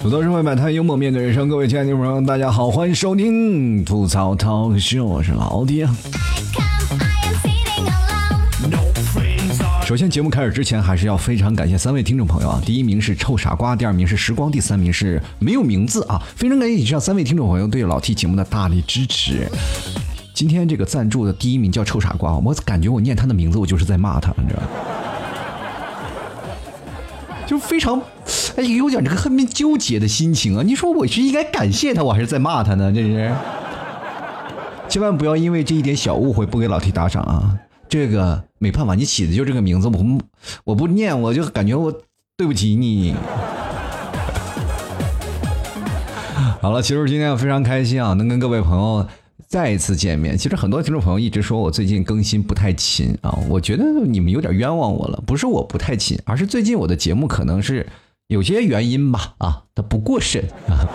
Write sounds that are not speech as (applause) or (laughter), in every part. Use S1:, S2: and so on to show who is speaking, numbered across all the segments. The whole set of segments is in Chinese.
S1: 吐槽社会百态，幽默面对人生。各位亲爱的朋友大家好，欢迎收听吐槽涛秀，我是老爹。首先，节目开始之前，还是要非常感谢三位听众朋友啊！第一名是臭傻瓜，第二名是时光，第三名是没有名字啊！非常感谢以上三位听众朋友对老 T 节目的大力支持。今天这个赞助的第一名叫臭傻瓜，我感觉我念他的名字，我就是在骂他，你知道吗？就非常，哎，有点这个很纠结的心情啊！你说我是应该感谢他，我还是在骂他呢？这是，千万不要因为这一点小误会不给老 T 打赏啊！这个没办法，你起的就这个名字，我我不念，我就感觉我对不起你。好了，其实今天非常开心啊，能跟各位朋友。再一次见面，其实很多听众朋友一直说我最近更新不太勤啊，我觉得你们有点冤枉我了。不是我不太勤，而是最近我的节目可能是有些原因吧啊，它不过审啊，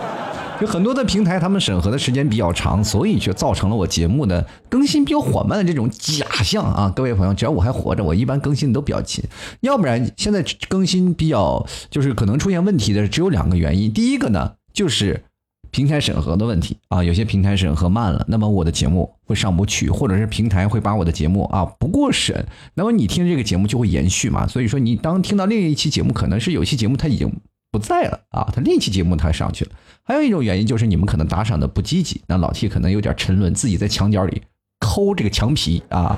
S1: 有很多的平台他们审核的时间比较长，所以就造成了我节目的更新比较缓慢的这种假象啊。各位朋友，只要我还活着，我一般更新都比较勤，要不然现在更新比较就是可能出现问题的只有两个原因，第一个呢就是。平台审核的问题啊，有些平台审核慢了，那么我的节目会上不去，或者是平台会把我的节目啊不过审，那么你听这个节目就会延续嘛。所以说你当听到另一期节目，可能是有些节目它已经不在了啊，它另一期节目它上去了。还有一种原因就是你们可能打赏的不积极，那老 T 可能有点沉沦，自己在墙角里抠这个墙皮啊。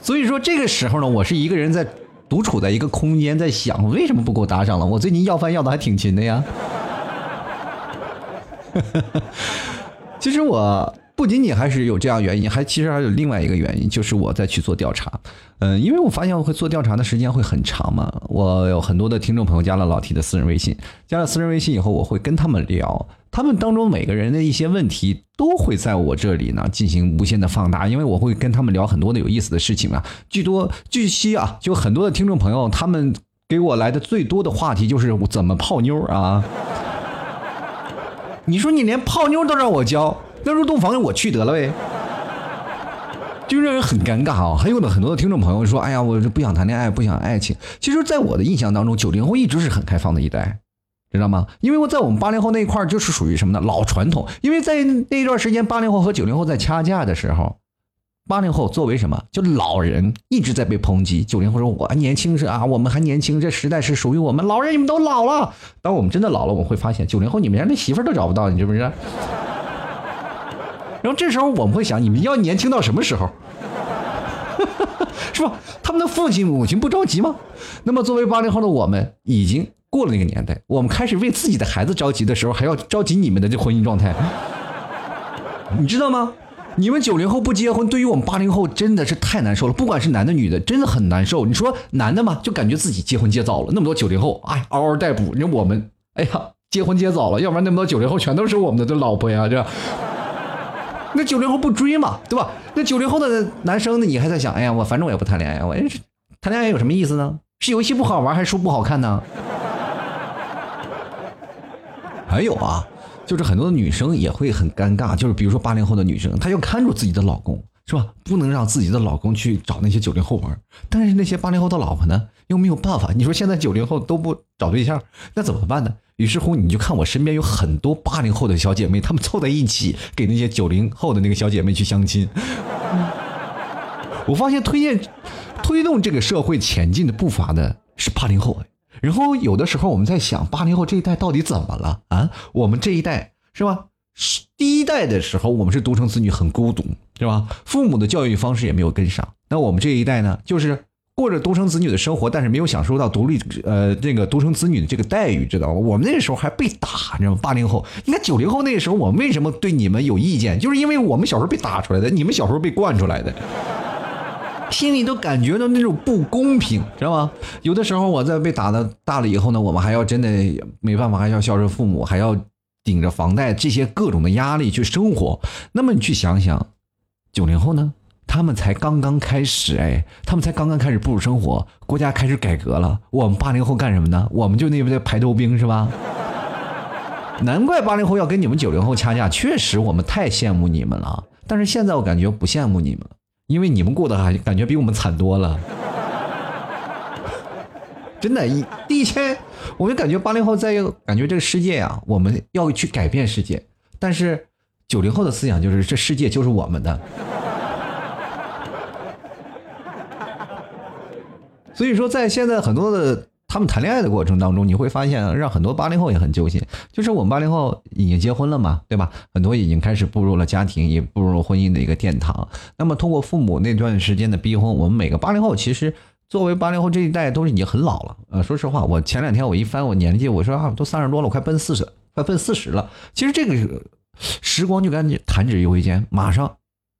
S1: 所以说这个时候呢，我是一个人在独处在一个空间，在想为什么不给我打赏了？我最近要饭要的还挺勤的呀。(laughs) 其实我不仅仅还是有这样原因，还其实还有另外一个原因，就是我在去做调查。嗯，因为我发现我会做调查的时间会很长嘛。我有很多的听众朋友加了老 T 的私人微信，加了私人微信以后，我会跟他们聊，他们当中每个人的一些问题都会在我这里呢进行无限的放大，因为我会跟他们聊很多的有意思的事情啊。据多据悉啊，就很多的听众朋友他们给我来的最多的话题就是我怎么泡妞啊。你说你连泡妞都让我教，那入洞房我去得了呗，就让人很尴尬啊！还有的，很多的听众朋友说：“哎呀，我不想谈恋爱，不想爱情。”其实，在我的印象当中，九零后一直是很开放的一代，知道吗？因为我在我们八零后那一块就是属于什么呢？老传统。因为在那段时间，八零后和九零后在掐架的时候。八零后作为什么？就老人一直在被抨击。九零后说：“我还年轻是啊，我们还年轻，这时代是属于我们。老人你们都老了。当我们真的老了，我们会发现，九零后你们连那媳妇都找不到，你知不知道？(laughs) 然后这时候我们会想，你们要年轻到什么时候？(laughs) 是吧？他们的父亲母亲不着急吗？那么作为八零后的我们，已经过了那个年代，我们开始为自己的孩子着急的时候，还要着急你们的这婚姻状态，(laughs) 你知道吗？你们九零后不结婚，对于我们八零后真的是太难受了。不管是男的女的，真的很难受。你说男的嘛，就感觉自己结婚结早了，那么多九零后，哎，嗷嗷待哺。你说我们，哎呀，结婚结早了，要不然那么多九零后全都是我们的这老婆呀，这。那九零后不追嘛，对吧？那九零后的男生呢，你还在想，哎呀，我反正我也不谈恋爱，我谈恋爱有什么意思呢？是游戏不好玩，还是书不好看呢？还有啊。就是很多的女生也会很尴尬，就是比如说八零后的女生，她要看住自己的老公，是吧？不能让自己的老公去找那些九零后玩。但是那些八零后的老婆呢，又没有办法。你说现在九零后都不找对象，那怎么办呢？于是乎，你就看我身边有很多八零后的小姐妹，她们凑在一起给那些九零后的那个小姐妹去相亲。我发现推荐、推动这个社会前进的步伐的是八零后。然后有的时候我们在想，八零后这一代到底怎么了啊？我们这一代是吧？第一代的时候，我们是独生子女，很孤独，是吧？父母的教育方式也没有跟上。那我们这一代呢，就是过着独生子女的生活，但是没有享受到独立呃这个独生子女的这个待遇，知道吗？我们那个时候还被打，你知道吗？八零后，你看九零后那个时候，我们为什么对你们有意见？就是因为我们小时候被打出来的，你们小时候被惯出来的。心里都感觉到那种不公平，知道吗？有的时候我在被打的大了以后呢，我们还要真的没办法，还要孝顺父母，还要顶着房贷这些各种的压力去生活。那么你去想想，九零后呢，他们才刚刚开始，哎，他们才刚刚开始步入生活，国家开始改革了。我们八零后干什么呢？我们就那边排头兵是吧？难怪八零后要跟你们九零后掐架，确实我们太羡慕你们了。但是现在我感觉不羡慕你们了。因为你们过得还感觉比我们惨多了，真的，一第一天我就感觉八零后在感觉这个世界啊，我们要去改变世界，但是九零后的思想就是这世界就是我们的。所以说，在现在很多的他们谈恋爱的过程当中，你会发现让很多八零后也很揪心。就是我们八零后已经结婚了嘛，对吧？很多已经开始步入了家庭，也步入了婚姻的一个殿堂。那么通过父母那段时间的逼婚，我们每个八零后其实作为八零后这一代都是已经很老了。呃，说实话，我前两天我一翻我年纪，我说啊，都三十多了，我快奔四十，快奔四十了。其实这个时光就感觉弹指一挥间，马上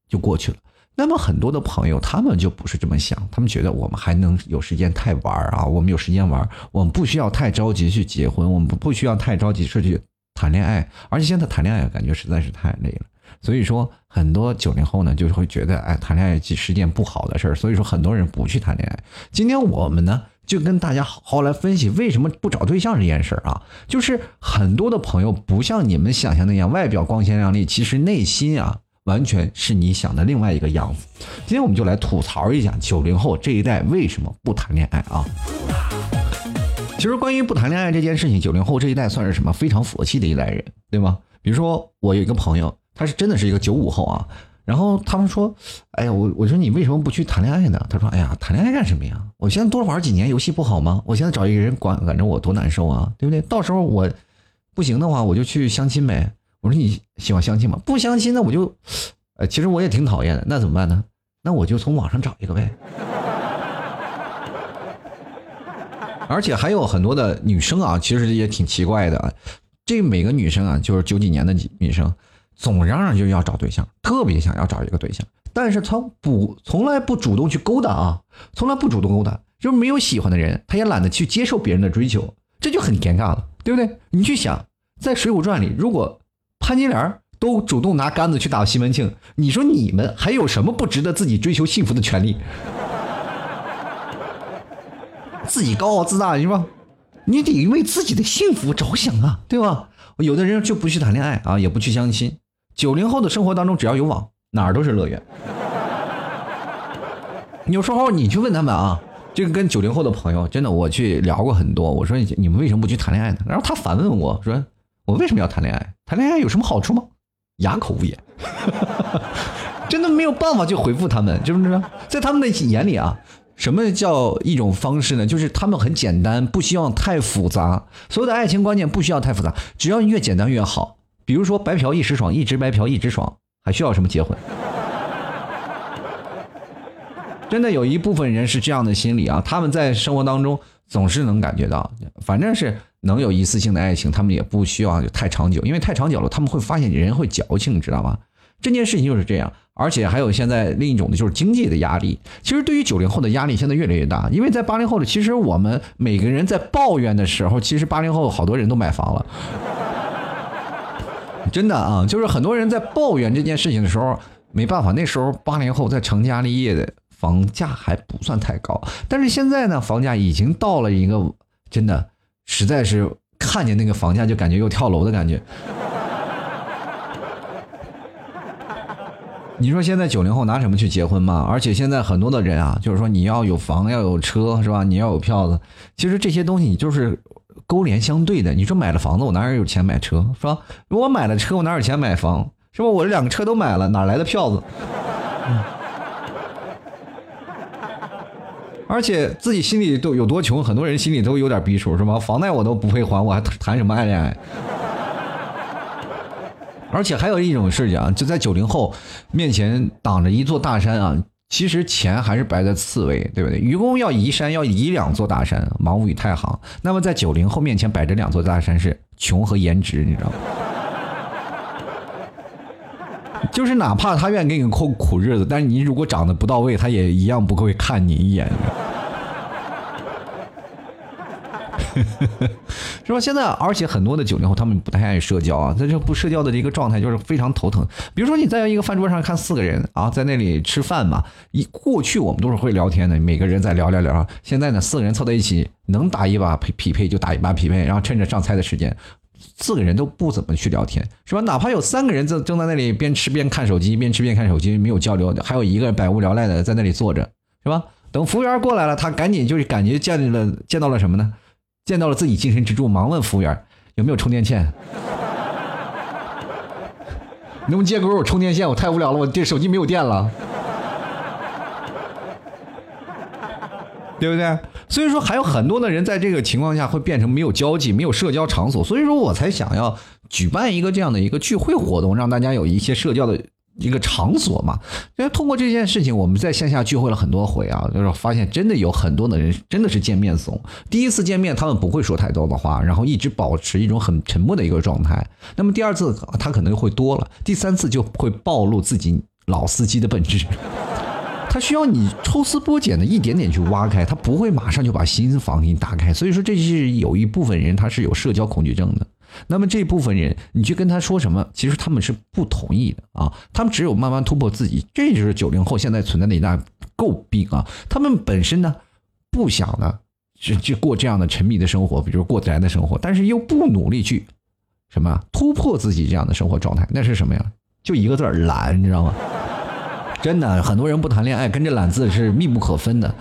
S1: 就过去了。那么很多的朋友，他们就不是这么想，他们觉得我们还能有时间太玩啊，我们有时间玩，我们不需要太着急去结婚，我们不需要太着急去谈恋爱，而且现在谈恋爱感觉实在是太累了。所以说，很多九零后呢，就是会觉得，哎，谈恋爱是件不好的事儿，所以说很多人不去谈恋爱。今天我们呢，就跟大家好好来分析为什么不找对象这件事儿啊，就是很多的朋友不像你们想象那样，外表光鲜亮丽，其实内心啊。完全是你想的另外一个样子。今天我们就来吐槽一下九零后这一代为什么不谈恋爱啊？其实关于不谈恋爱这件事情，九零后这一代算是什么非常佛系的一代人，对吗？比如说我有一个朋友，他是真的是一个九五后啊。然后他们说：“哎呀，我我说你为什么不去谈恋爱呢？”他说：“哎呀，谈恋爱干什么呀？我现在多玩几年游戏不好吗？我现在找一个人管管着我多难受啊，对不对？到时候我不行的话，我就去相亲呗。”我说你喜欢相亲吗？不相亲那我就，呃，其实我也挺讨厌的。那怎么办呢？那我就从网上找一个呗。(laughs) 而且还有很多的女生啊，其实也挺奇怪的。这每个女生啊，就是九几年的女生，总嚷嚷就要找对象，特别想要找一个对象，但是从不从来不主动去勾搭啊，从来不主动勾搭，就是没有喜欢的人，她也懒得去接受别人的追求，这就很尴尬了，对不对？你去想，在《水浒传》里，如果潘金莲都主动拿杆子去打西门庆，你说你们还有什么不值得自己追求幸福的权利？自己高傲自大是吧？你得为自己的幸福着想啊，对吧？有的人就不去谈恋爱啊，也不去相亲。九零后的生活当中，只要有网，哪儿都是乐园。有时候你去问他们啊，这个跟九零后的朋友，真的我去聊过很多。我说你们为什么不去谈恋爱呢？然后他反问我说。我为什么要谈恋爱？谈恋爱有什么好处吗？哑口无言，(laughs) 真的没有办法去回复他们，知不知道？在他们的眼里啊，什么叫一种方式呢？就是他们很简单，不希望太复杂。所有的爱情观念不需要太复杂，只要越简单越好。比如说白嫖一时爽，一直白嫖一直爽，还需要什么结婚？(laughs) 真的有一部分人是这样的心理啊，他们在生活当中总是能感觉到，反正是。能有一次性的爱情，他们也不需要太长久，因为太长久了，他们会发现人会矫情，你知道吗？这件事情就是这样，而且还有现在另一种的就是经济的压力。其实对于九零后的压力现在越来越大，因为在八零后的，其实我们每个人在抱怨的时候，其实八零后好多人都买房了，真的啊，就是很多人在抱怨这件事情的时候，没办法，那时候八零后在成家立业的房价还不算太高，但是现在呢，房价已经到了一个真的。实在是看见那个房价就感觉又跳楼的感觉。(laughs) 你说现在九零后拿什么去结婚嘛？而且现在很多的人啊，就是说你要有房要有车是吧？你要有票子，其实这些东西你就是勾连相对的。你说买了房子，我哪有钱买车是吧？我买了车，我哪有钱买房是吧？我这两个车都买了，哪来的票子？而且自己心里都有多穷，很多人心里都有点逼数，是吧？房贷我都不会还，我还谈什么爱恋爱？而且还有一种事情啊，就在九零后面前挡着一座大山啊，其实钱还是摆在次位，对不对？愚公要移山，要移两座大山，忙于太行。那么在九零后面前摆着两座大山是穷和颜值，你知道吗？就是哪怕他愿意给你过苦日子，但是你如果长得不到位，他也一样不会看你一眼。(laughs) 是吧？现在而且很多的九零后他们不太爱社交啊，在这不社交的这个状态就是非常头疼。比如说你在一个饭桌上看四个人啊，在那里吃饭嘛，一过去我们都是会聊天的，每个人在聊聊聊。现在呢，四个人凑在一起，能打一把匹匹配就打一把匹配，然后趁着上菜的时间。四个人都不怎么去聊天，是吧？哪怕有三个人在正在那里边吃边看手机，边吃边看手机，没有交流，还有一个人百无聊赖的在那里坐着，是吧？等服务员过来了，他赶紧就是感觉见了见到了什么呢？见到了自己精神支柱，忙问服务员有没有充电线。(laughs) 能不能借给我充电线？我太无聊了，我这手机没有电了，对不对？所以说，还有很多的人在这个情况下会变成没有交际、没有社交场所。所以说我才想要举办一个这样的一个聚会活动，让大家有一些社交的。一个场所嘛，因为通过这件事情，我们在线下聚会了很多回啊，就是发现真的有很多的人真的是见面怂。第一次见面，他们不会说太多的话，然后一直保持一种很沉默的一个状态。那么第二次他可能就会多了，第三次就会暴露自己老司机的本质。他需要你抽丝剥茧的一点点去挖开，他不会马上就把心房给你打开。所以说，这是有一部分人他是有社交恐惧症的。那么这部分人，你去跟他说什么，其实他们是不同意的啊。他们只有慢慢突破自己，这就是九零后现在存在的一大诟病啊。他们本身呢，不想呢，去去过这样的沉迷的生活，比如过宅的生活，但是又不努力去什么突破自己这样的生活状态，那是什么呀？就一个字儿懒，你知道吗？真的，很多人不谈恋爱，跟这懒字是密不可分的。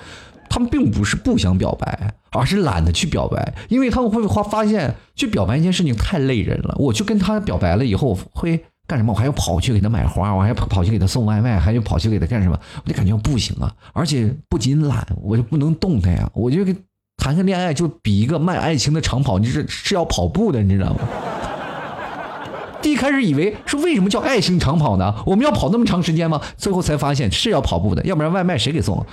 S1: 他们并不是不想表白，而是懒得去表白，因为他们会发发现去表白一件事情太累人了。我去跟他表白了以后会干什么？我还要跑去给他买花，我还要跑去给他送外卖，还要跑去给他干什么？我就感觉不行啊！而且不仅懒，我就不能动弹呀！我就谈个恋爱就比一个卖爱情的长跑，你是是要跑步的，你知道吗？第一开始以为说为什么叫爱情长跑呢？我们要跑那么长时间吗？最后才发现是要跑步的，要不然外卖谁给送？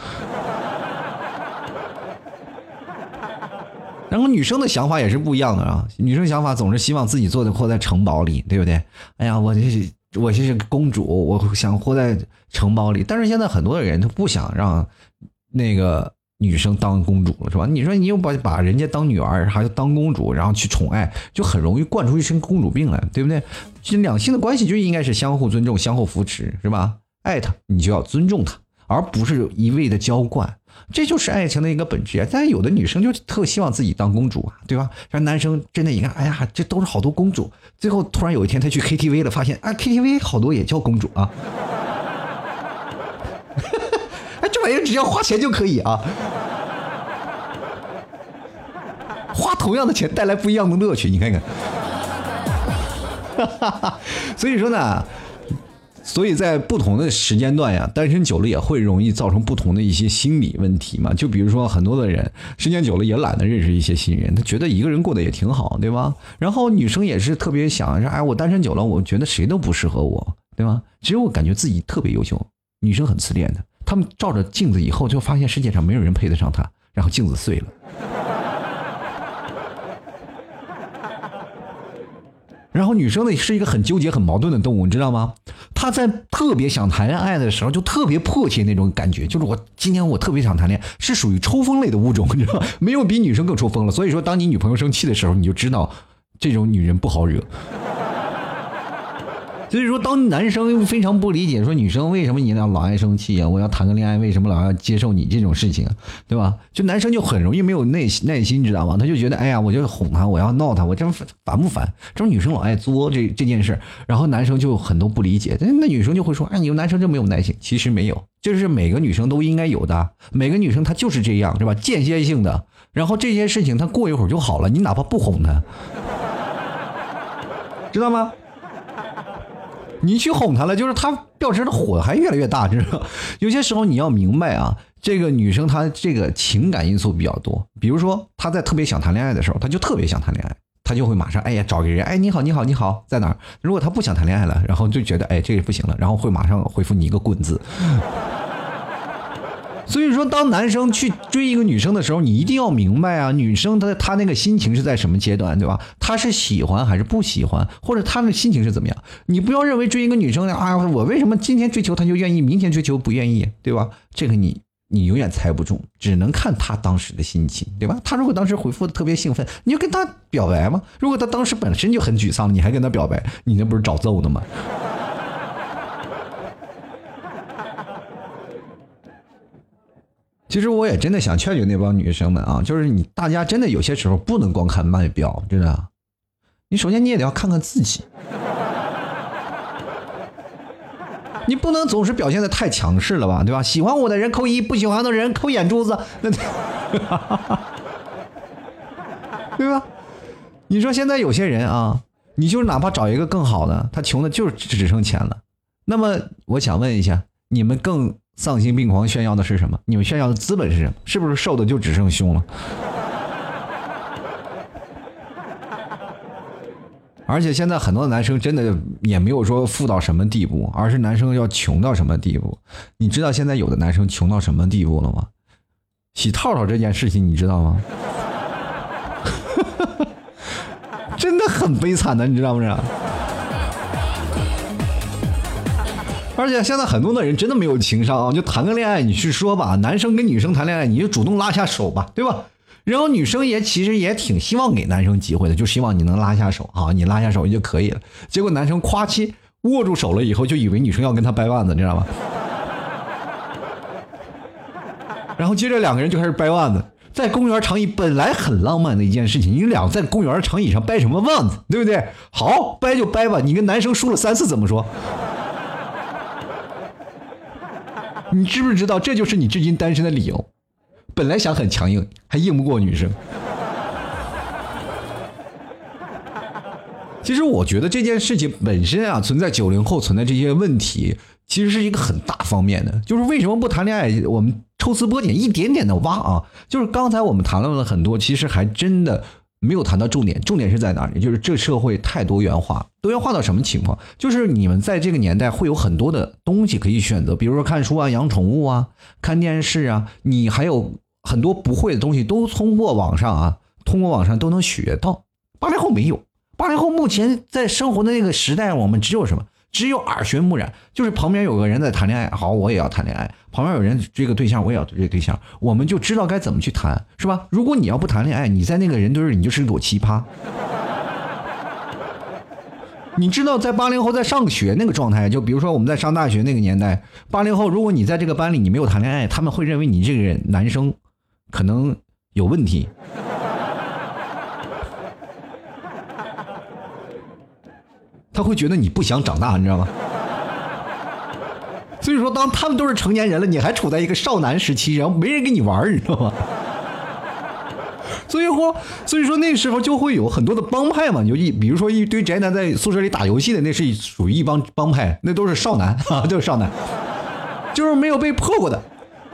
S1: 然后女生的想法也是不一样的啊，女生想法总是希望自己做的活在城堡里，对不对？哎呀，我这是我这是公主，我想活在城堡里。但是现在很多的人都不想让那个女生当公主了，是吧？你说你又把把人家当女儿，还要当公主，然后去宠爱，就很容易惯出一身公主病来，对不对？其实两性的关系就应该是相互尊重、相互扶持，是吧？爱她，你就要尊重她，而不是一味的娇惯。这就是爱情的一个本质啊！但有的女生就特希望自己当公主啊，对吧？让男生真的一看，哎呀，这都是好多公主。最后突然有一天他去 KTV 了，发现啊，KTV 好多也叫公主啊。哎，这玩意儿只要花钱就可以啊，花同样的钱带来不一样的乐趣，你看看。(laughs) 所以说呢。所以在不同的时间段呀，单身久了也会容易造成不同的一些心理问题嘛。就比如说很多的人时间久了也懒得认识一些新人，他觉得一个人过得也挺好，对吧？然后女生也是特别想说，哎，我单身久了，我觉得谁都不适合我，对吧？其实我感觉自己特别优秀，女生很自恋的，他们照着镜子以后就发现世界上没有人配得上她，然后镜子碎了。(laughs) 然后女生呢是一个很纠结、很矛盾的动物，你知道吗？她在特别想谈恋爱的时候，就特别迫切那种感觉，就是我今天我特别想谈恋爱，是属于抽风类的物种，你知道吗？(laughs) 没有比女生更抽风了。所以说，当你女朋友生气的时候，你就知道这种女人不好惹。所以说，当男生非常不理解，说女生为什么你俩老爱生气啊？我要谈个恋爱，为什么老要接受你这种事情？对吧？就男生就很容易没有耐耐心，知道吗？他就觉得，哎呀，我就哄他，我要闹他，我这烦不烦？这种女生老爱作这这件事，然后男生就很多不理解，那女生就会说，哎，你们男生就没有耐心？其实没有，就是每个女生都应该有的，每个女生她就是这样，是吧？间歇性的，然后这些事情她过一会儿就好了，你哪怕不哄她，知道吗？你去哄她了，就是她掉身的火还越来越大，知道？有些时候你要明白啊，这个女生她这个情感因素比较多。比如说她在特别想谈恋爱的时候，她就特别想谈恋爱，她就会马上哎呀找个人，哎你好你好你好在哪儿？如果她不想谈恋爱了，然后就觉得哎这个不行了，然后会马上回复你一个滚字。所以说，当男生去追一个女生的时候，你一定要明白啊，女生她她那个心情是在什么阶段，对吧？她是喜欢还是不喜欢，或者她的心情是怎么样？你不要认为追一个女生啊，我为什么今天追求她就愿意，明天追求不愿意，对吧？这个你你永远猜不中，只能看她当时的心情，对吧？她如果当时回复的特别兴奋，你就跟她表白吗？如果她当时本身就很沮丧，你还跟她表白，你那不是找揍呢吗？其实我也真的想劝劝那帮女生们啊，就是你大家真的有些时候不能光看外表，真的。你首先你也得要看看自己。你不能总是表现的太强势了吧，对吧？喜欢我的人扣一，不喜欢的人扣眼珠子，那，(laughs) 对吧？你说现在有些人啊，你就是哪怕找一个更好的，他穷的就是只剩钱了。那么我想问一下，你们更丧心病狂炫耀的是什么？你们炫耀的资本是什么？是不是瘦的就只剩胸了？(laughs) 而且现在很多男生真的也没有说富到什么地步，而是男生要穷到什么地步？你知道现在有的男生穷到什么地步了吗？洗套套这件事情你知道吗？(laughs) 真的很悲惨的，你知道不知道？而且现在很多的人真的没有情商啊！就谈个恋爱，你去说吧，男生跟女生谈恋爱，你就主动拉下手吧，对吧？然后女生也其实也挺希望给男生机会的，就希望你能拉下手啊，你拉下手就可以了。结果男生夸起握住手了以后，就以为女生要跟他掰腕子，你知道吗？(laughs) 然后接着两个人就开始掰腕子，在公园长椅本来很浪漫的一件事情，你俩在公园长椅上掰什么腕子，对不对？好，掰就掰吧。你跟男生输了三次怎么说？你知不知道这就是你至今单身的理由？本来想很强硬，还硬不过女生。其实我觉得这件事情本身啊，存在九零后存在这些问题，其实是一个很大方面的。就是为什么不谈恋爱？我们抽丝剥茧，一点点的挖啊。就是刚才我们谈论了很多，其实还真的没有谈到重点。重点是在哪里？就是这社会太多元化，多元化到什么情况？就是你们在这个年代会有很多的东西可以选择，比如说看书啊、养宠物啊、看电视啊，你还有。很多不会的东西都通过网上啊，通过网上都能学到。八零后没有，八零后目前在生活的那个时代，我们只有什么？只有耳濡目染，就是旁边有个人在谈恋爱，好，我也要谈恋爱；旁边有人追个对象，我也要追对象，我们就知道该怎么去谈，是吧？如果你要不谈恋爱，你在那个人堆里，你就是一朵奇葩。你知道，在八零后在上学那个状态，就比如说我们在上大学那个年代，八零后，如果你在这个班里你没有谈恋爱，他们会认为你这个人男生。可能有问题，他会觉得你不想长大，你知道吗？所以说，当他们都是成年人了，你还处在一个少男时期，然后没人跟你玩你知道吗？所以说，所以说那时候就会有很多的帮派嘛，就一比如说一堆宅男在宿舍里打游戏的，那是属于一帮帮派，那都是少男 (laughs) 啊，就是少男，就是没有被破过的，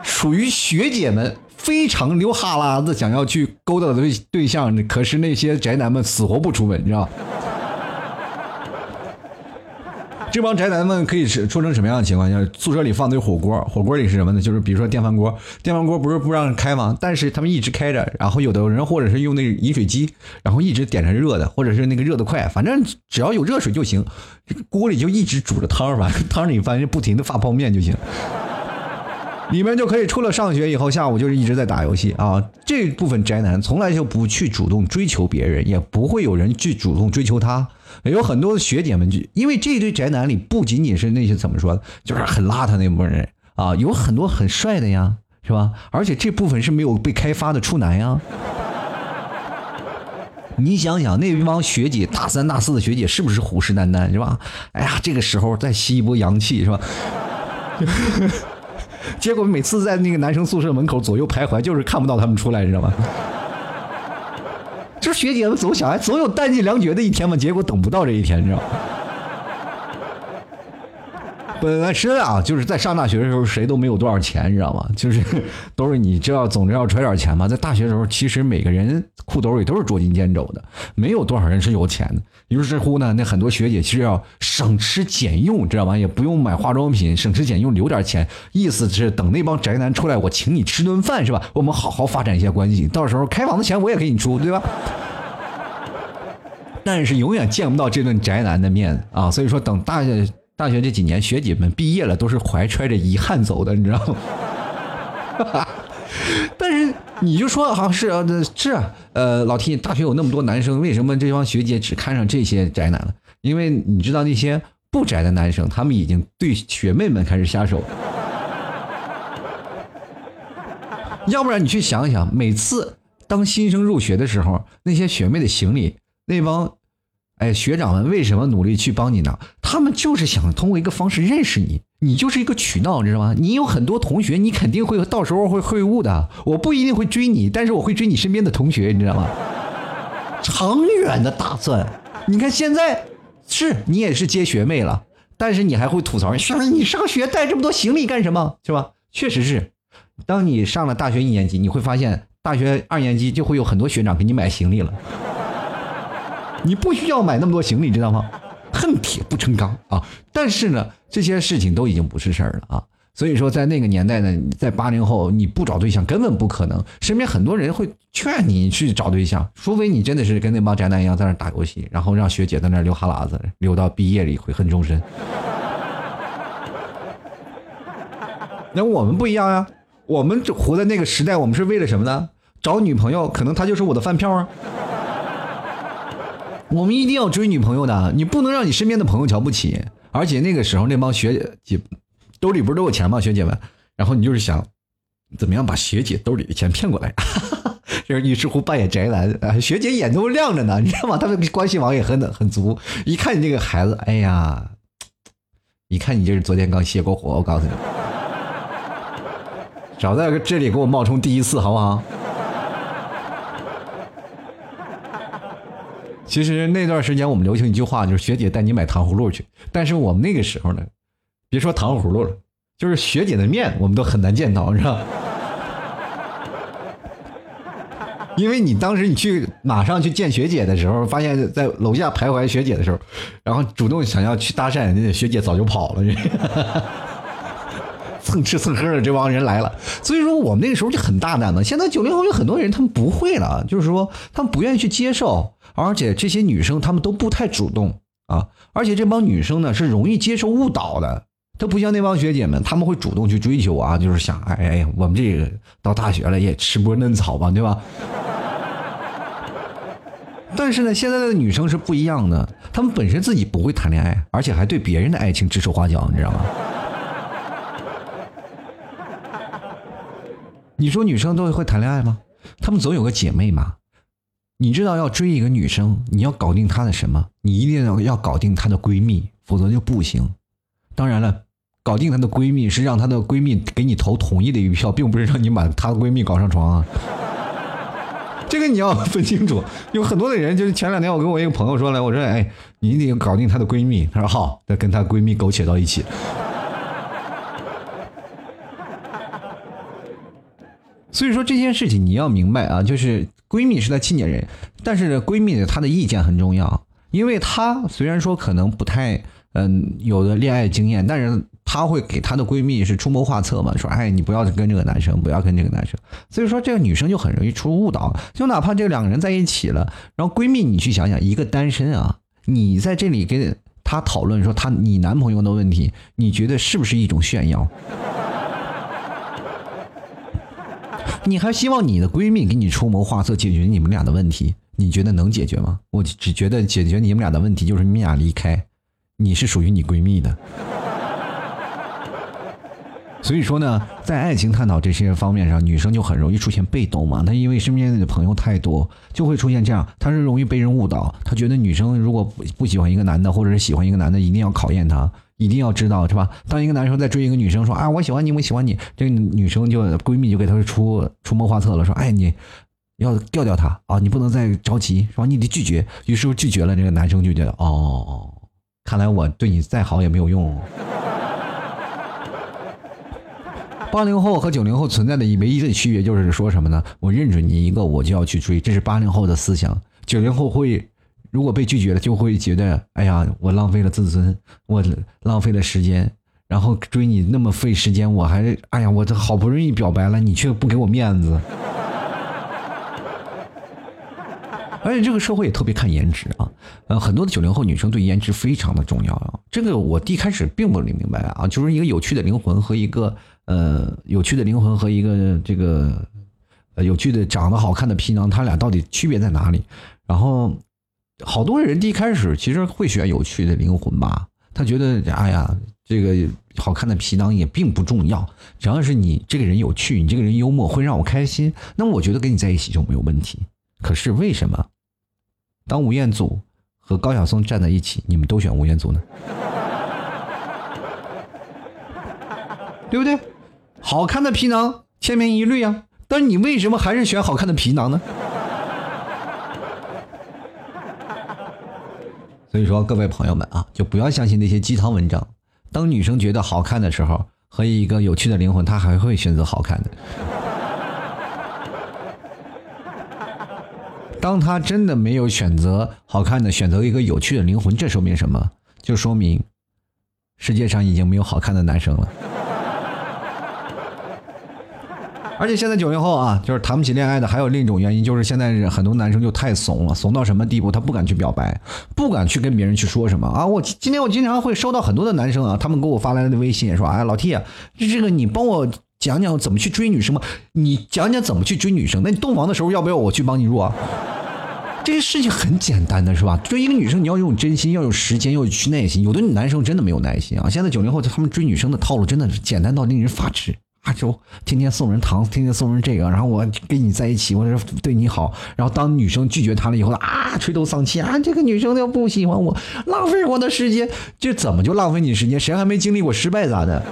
S1: 属于学姐们。非常流哈喇子，想要去勾搭的对对象，可是那些宅男们死活不出门，你知道这帮宅男们可以是出成什么样的情况？下？宿舍里放堆火锅，火锅里是什么呢？就是比如说电饭锅，电饭锅不是不让开吗？但是他们一直开着，然后有的人或者是用那饮水机，然后一直点着热的，或者是那个热的快，反正只要有热水就行，锅里就一直煮着汤吧，汤里反正不停的发泡面就行。你们就可以除了上学以后，下午就是一直在打游戏啊。这部分宅男从来就不去主动追求别人，也不会有人去主动追求他。有很多的学姐们就因为这一堆宅男里不仅仅是那些怎么说，就是很邋遢那部分人啊，有很多很帅的呀，是吧？而且这部分是没有被开发的处男呀。(laughs) 你想想，那帮学姐大三大四的学姐是不是虎视眈眈，是吧？哎呀，这个时候再吸一波阳气，是吧？(laughs) 结果每次在那个男生宿舍门口左右徘徊，就是看不到他们出来，知道吗？就是学姐们总想，哎，总有弹尽粮绝的一天嘛。结果等不到这一天，你知道吗？本身啊，就是在上大学的时候，谁都没有多少钱，你知道吗？就是 (laughs) 都是你知道，总之要揣点钱嘛。在大学的时候，其实每个人裤兜里都是捉襟见肘的，没有多少人是有钱的。于是乎呢，那很多学姐其实要省吃俭用，知道吗？也不用买化妆品，省吃俭用留点钱，意思是等那帮宅男出来，我请你吃顿饭，是吧？我们好好发展一下关系，到时候开房的钱我也给你出，对吧？(laughs) 但是永远见不到这顿宅男的面啊！所以说，等大学。大学这几年，学姐们毕业了，都是怀揣着遗憾走的，你知道吗？(laughs) 但是你就说，好像是啊，是啊，呃，老 T，大学有那么多男生，为什么这帮学姐只看上这些宅男了？因为你知道，那些不宅的男生，他们已经对学妹们开始下手。(laughs) 要不然你去想想，每次当新生入学的时候，那些学妹的行李，那帮。哎，学长们为什么努力去帮你呢？他们就是想通过一个方式认识你，你就是一个渠道，知道吗？你有很多同学，你肯定会到时候会会晤的。我不一定会追你，但是我会追你身边的同学，你知道吗？长远的打算。你看现在是你也是接学妹了，但是你还会吐槽，说你上学带这么多行李干什么？是吧？确实是。当你上了大学一年级，你会发现大学二年级就会有很多学长给你买行李了。你不需要买那么多行李，知道吗？恨铁不成钢啊！但是呢，这些事情都已经不是事儿了啊。所以说，在那个年代呢，在八零后，你不找对象根本不可能。身边很多人会劝你去找对象，除非你真的是跟那帮宅男一样在那打游戏，然后让学姐在那流哈喇子，流到毕业里悔恨终身。那我们不一样呀，我们活在那个时代，我们是为了什么呢？找女朋友，可能她就是我的饭票啊。我们一定要追女朋友的，你不能让你身边的朋友瞧不起。而且那个时候那帮学姐兜里不是都有钱吗？学姐们，然后你就是想怎么样把学姐兜里的钱骗过来？就是于是乎扮演宅男啊，学姐眼都亮着呢，你知道吗？他们关系网也很很足。一看你这个孩子，哎呀，一看你就是昨天刚泄过火。我告诉你，少在这里给我冒充第一次，好不好？其实那段时间我们流行一句话，就是学姐带你买糖葫芦去。但是我们那个时候呢，别说糖葫芦了，就是学姐的面我们都很难见到，是吧？(laughs) 因为你当时你去马上去见学姐的时候，发现在楼下徘徊学姐的时候，然后主动想要去搭讪，那学姐早就跑了，(laughs) 蹭吃蹭喝的这帮人来了。所以说我们那个时候就很大胆的。现在九零后有很多人他们不会了，就是说他们不愿意去接受。而且这些女生她们都不太主动啊，而且这帮女生呢是容易接受误导的，她不像那帮学姐们，她们会主动去追求啊，就是想，哎哎呀，我们这个到大学了也吃波嫩草吧，对吧？(laughs) 但是呢，现在的女生是不一样的，她们本身自己不会谈恋爱，而且还对别人的爱情指手画脚，你知道吗？(laughs) 你说女生都会谈恋爱吗？她们总有个姐妹嘛。你知道要追一个女生，你要搞定她的什么？你一定要要搞定她的闺蜜，否则就不行。当然了，搞定她的闺蜜是让她的闺蜜给你投同意的一票，并不是让你把她的闺蜜搞上床啊。(laughs) 这个你要分清楚。有很多的人，就是前两天我跟我一个朋友说了，我说：“哎，你一定搞定她的闺蜜。”他说：“好。”再跟她闺蜜苟且到一起。所以说这件事情你要明白啊，就是。闺蜜是她亲近人，但是闺蜜她的意见很重要，因为她虽然说可能不太嗯有的恋爱经验，但是她会给她的闺蜜是出谋划策嘛，说哎你不要跟这个男生，不要跟这个男生，所以说这个女生就很容易出误导，就哪怕这两个人在一起了，然后闺蜜你去想想，一个单身啊，你在这里跟她讨论说她你男朋友的问题，你觉得是不是一种炫耀？你还希望你的闺蜜给你出谋划策解决你们俩的问题？你觉得能解决吗？我只觉得解决你们俩的问题就是你们俩离开，你是属于你闺蜜的。(laughs) 所以说呢，在爱情探讨这些方面上，女生就很容易出现被动嘛。她因为身边的朋友太多，就会出现这样，她是容易被人误导。她觉得女生如果不不喜欢一个男的，或者是喜欢一个男的，一定要考验他。一定要知道是吧？当一个男生在追一个女生，说啊我喜欢你，我喜欢你，这个女生就闺蜜就给他出出谋划策了，说哎你要调调他啊，你不能再着急，是吧？你得拒绝。于是拒绝了，这个男生就觉得哦，看来我对你再好也没有用。(laughs) 八零后和九零后存在的唯一的区别就是说什么呢？我认准你一个，我就要去追，这是八零后的思想。九零后会。如果被拒绝了，就会觉得，哎呀，我浪费了自尊，我浪费了时间，然后追你那么费时间，我还，哎呀，我这好不容易表白了，你却不给我面子。(laughs) 而且这个社会也特别看颜值啊，呃，很多的九零后女生对颜值非常的重要啊。这个我一开始并不明白啊，就是一个有趣的灵魂和一个呃有趣的灵魂和一个这个呃有趣的长得好看的皮囊，他俩到底区别在哪里？然后。好多人一开始其实会选有趣的灵魂吧，他觉得哎呀，这个好看的皮囊也并不重要，只要是你这个人有趣，你这个人幽默，会让我开心，那我觉得跟你在一起就没有问题。可是为什么，当吴彦祖和高晓松站在一起，你们都选吴彦祖呢？对不对？好看的皮囊千篇一律啊，但是你为什么还是选好看的皮囊呢？所以说，各位朋友们啊，就不要相信那些鸡汤文章。当女生觉得好看的时候，和一个有趣的灵魂，她还会选择好看的。(laughs) 当她真的没有选择好看的，选择一个有趣的灵魂，这说明什么？就说明世界上已经没有好看的男生了。而且现在九零后啊，就是谈不起恋爱的，还有另一种原因，就是现在很多男生就太怂了，怂到什么地步？他不敢去表白，不敢去跟别人去说什么啊！我今天我经常会收到很多的男生啊，他们给我发来的微信说：“哎，老 T，这个你帮我讲讲怎么去追女生吗？你讲讲怎么去追女生？那你洞房的时候要不要我去帮你入啊？”这些事情很简单的是吧？追一个女生，你要用真心，要有时间，要有去耐心。有的男生真的没有耐心啊！现在九零后他们追女生的套路真的是简单到令人发指。啊，就天天送人糖，天天送人这个，然后我跟你在一起，我是对你好，然后当女生拒绝他了以后啊，垂头丧气啊，这个女生又不喜欢我，浪费我的时间，这怎么就浪费你时间？谁还没经历过失败咋的？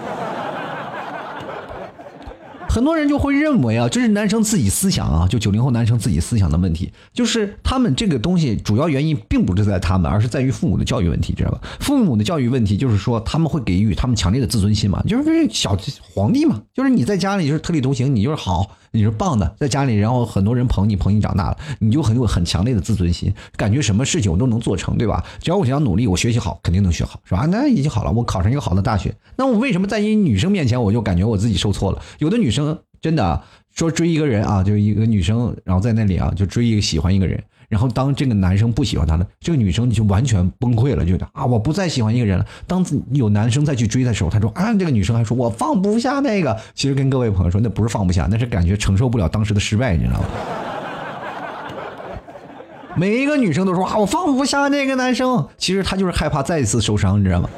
S1: 很多人就会认为啊，这是男生自己思想啊，就九零后男生自己思想的问题，就是他们这个东西主要原因并不是在他们，而是在于父母的教育问题，知道吧？父母的教育问题就是说他们会给予他们强烈的自尊心嘛，就是小皇帝嘛，就是你在家里就是特立独行，你就是好。你是棒的，在家里，然后很多人捧你，捧你长大了，你就很有很强烈的自尊心，感觉什么事情我都能做成，对吧？只要我想努力，我学习好，肯定能学好，是吧？那已经好了，我考上一个好的大学，那我为什么在一女生面前，我就感觉我自己受挫了？有的女生真的说追一个人啊，就一个女生，然后在那里啊，就追一个喜欢一个人。然后当这个男生不喜欢她了，这个女生你就完全崩溃了，觉得啊，我不再喜欢一个人了。当有男生再去追的时候，她说啊，这个女生还说我放不下那个。其实跟各位朋友说，那不是放不下，那是感觉承受不了当时的失败，你知道吗？每一个女生都说啊，我放不下那个男生，其实她就是害怕再一次受伤，你知道吗？